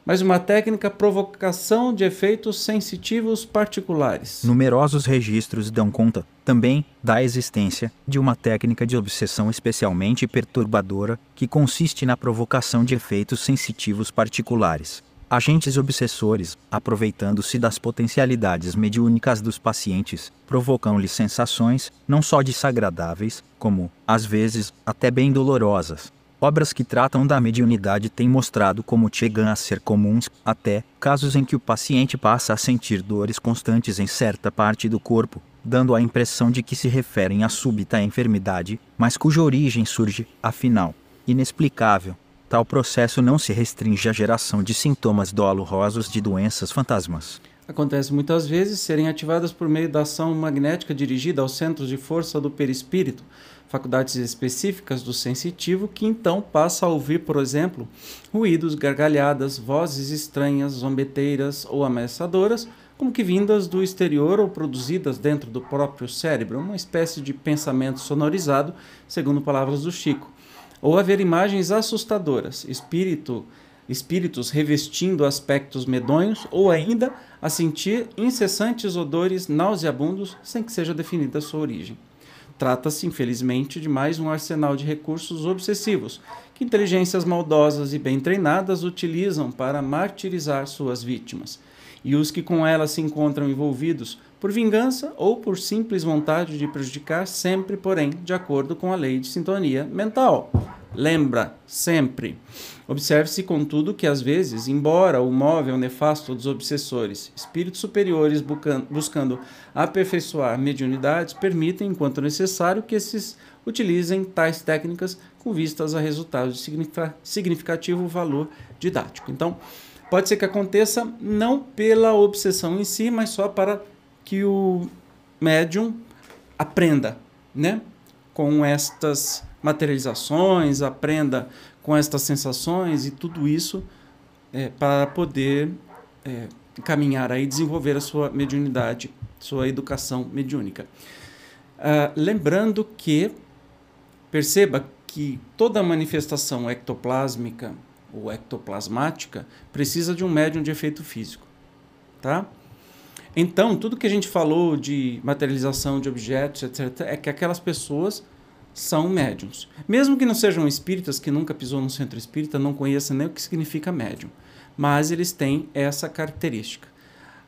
Mas uma técnica provocação de efeitos sensitivos particulares. Numerosos registros dão conta, também, da existência de uma técnica de obsessão especialmente perturbadora, que consiste na provocação de efeitos sensitivos particulares. Agentes obsessores, aproveitando-se das potencialidades mediúnicas dos pacientes, provocam-lhes sensações, não só desagradáveis, como, às vezes, até bem dolorosas. Obras que tratam da mediunidade têm mostrado como chegam a ser comuns, até casos em que o paciente passa a sentir dores constantes em certa parte do corpo, dando a impressão de que se referem à súbita enfermidade, mas cuja origem surge, afinal, inexplicável. Tal processo não se restringe à geração de sintomas dolorosos de doenças fantasmas. Acontece muitas vezes serem ativadas por meio da ação magnética dirigida aos centros de força do perispírito, faculdades específicas do sensitivo, que então passa a ouvir, por exemplo, ruídos, gargalhadas, vozes estranhas, zombeteiras ou ameaçadoras, como que vindas do exterior ou produzidas dentro do próprio cérebro, uma espécie de pensamento sonorizado, segundo palavras do Chico. Ou haver imagens assustadoras, espírito, espíritos revestindo aspectos medonhos, ou ainda a sentir incessantes odores nauseabundos sem que seja definida sua origem. Trata-se, infelizmente, de mais um arsenal de recursos obsessivos que inteligências maldosas e bem treinadas utilizam para martirizar suas vítimas e os que com ela se encontram envolvidos por vingança ou por simples vontade de prejudicar, sempre, porém, de acordo com a lei de sintonia mental. Lembra, sempre. Observe-se, contudo, que às vezes, embora o móvel nefasto dos obsessores, espíritos superiores buscando aperfeiçoar mediunidades, permitem, enquanto necessário, que esses utilizem tais técnicas com vistas a resultados de significativo valor didático. Então, pode ser que aconteça não pela obsessão em si, mas só para que o médium aprenda, né? Com estas materializações, aprenda com estas sensações e tudo isso é, para poder é, caminhar aí, desenvolver a sua mediunidade, sua educação mediúnica. Uh, lembrando que perceba que toda manifestação ectoplásmica ou ectoplasmática, precisa de um médium de efeito físico, tá? Então, tudo que a gente falou de materialização de objetos, etc., é que aquelas pessoas são médiums. Mesmo que não sejam espíritas, que nunca pisou no centro espírita, não conheçam nem o que significa médium. Mas eles têm essa característica.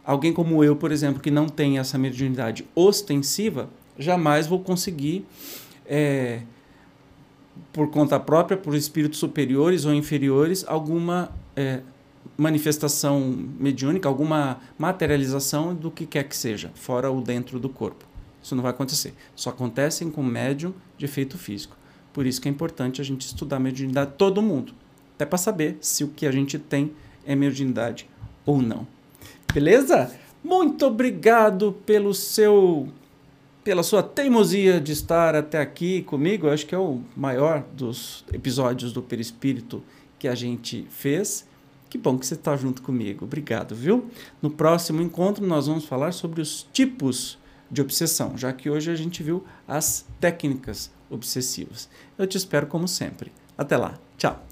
Alguém como eu, por exemplo, que não tem essa mediunidade ostensiva, jamais vou conseguir é, por conta própria, por espíritos superiores ou inferiores, alguma é, manifestação mediúnica, alguma materialização do que quer que seja, fora ou dentro do corpo. Isso não vai acontecer. Só acontecem com médium de efeito físico. Por isso que é importante a gente estudar a mediunidade todo mundo, até para saber se o que a gente tem é mediunidade ou não. Beleza? Muito obrigado pelo seu pela sua teimosia de estar até aqui comigo. Eu acho que é o maior dos episódios do Perispírito que a gente fez. Que bom que você está junto comigo. Obrigado, viu? No próximo encontro, nós vamos falar sobre os tipos de obsessão, já que hoje a gente viu as técnicas obsessivas. Eu te espero como sempre. Até lá. Tchau.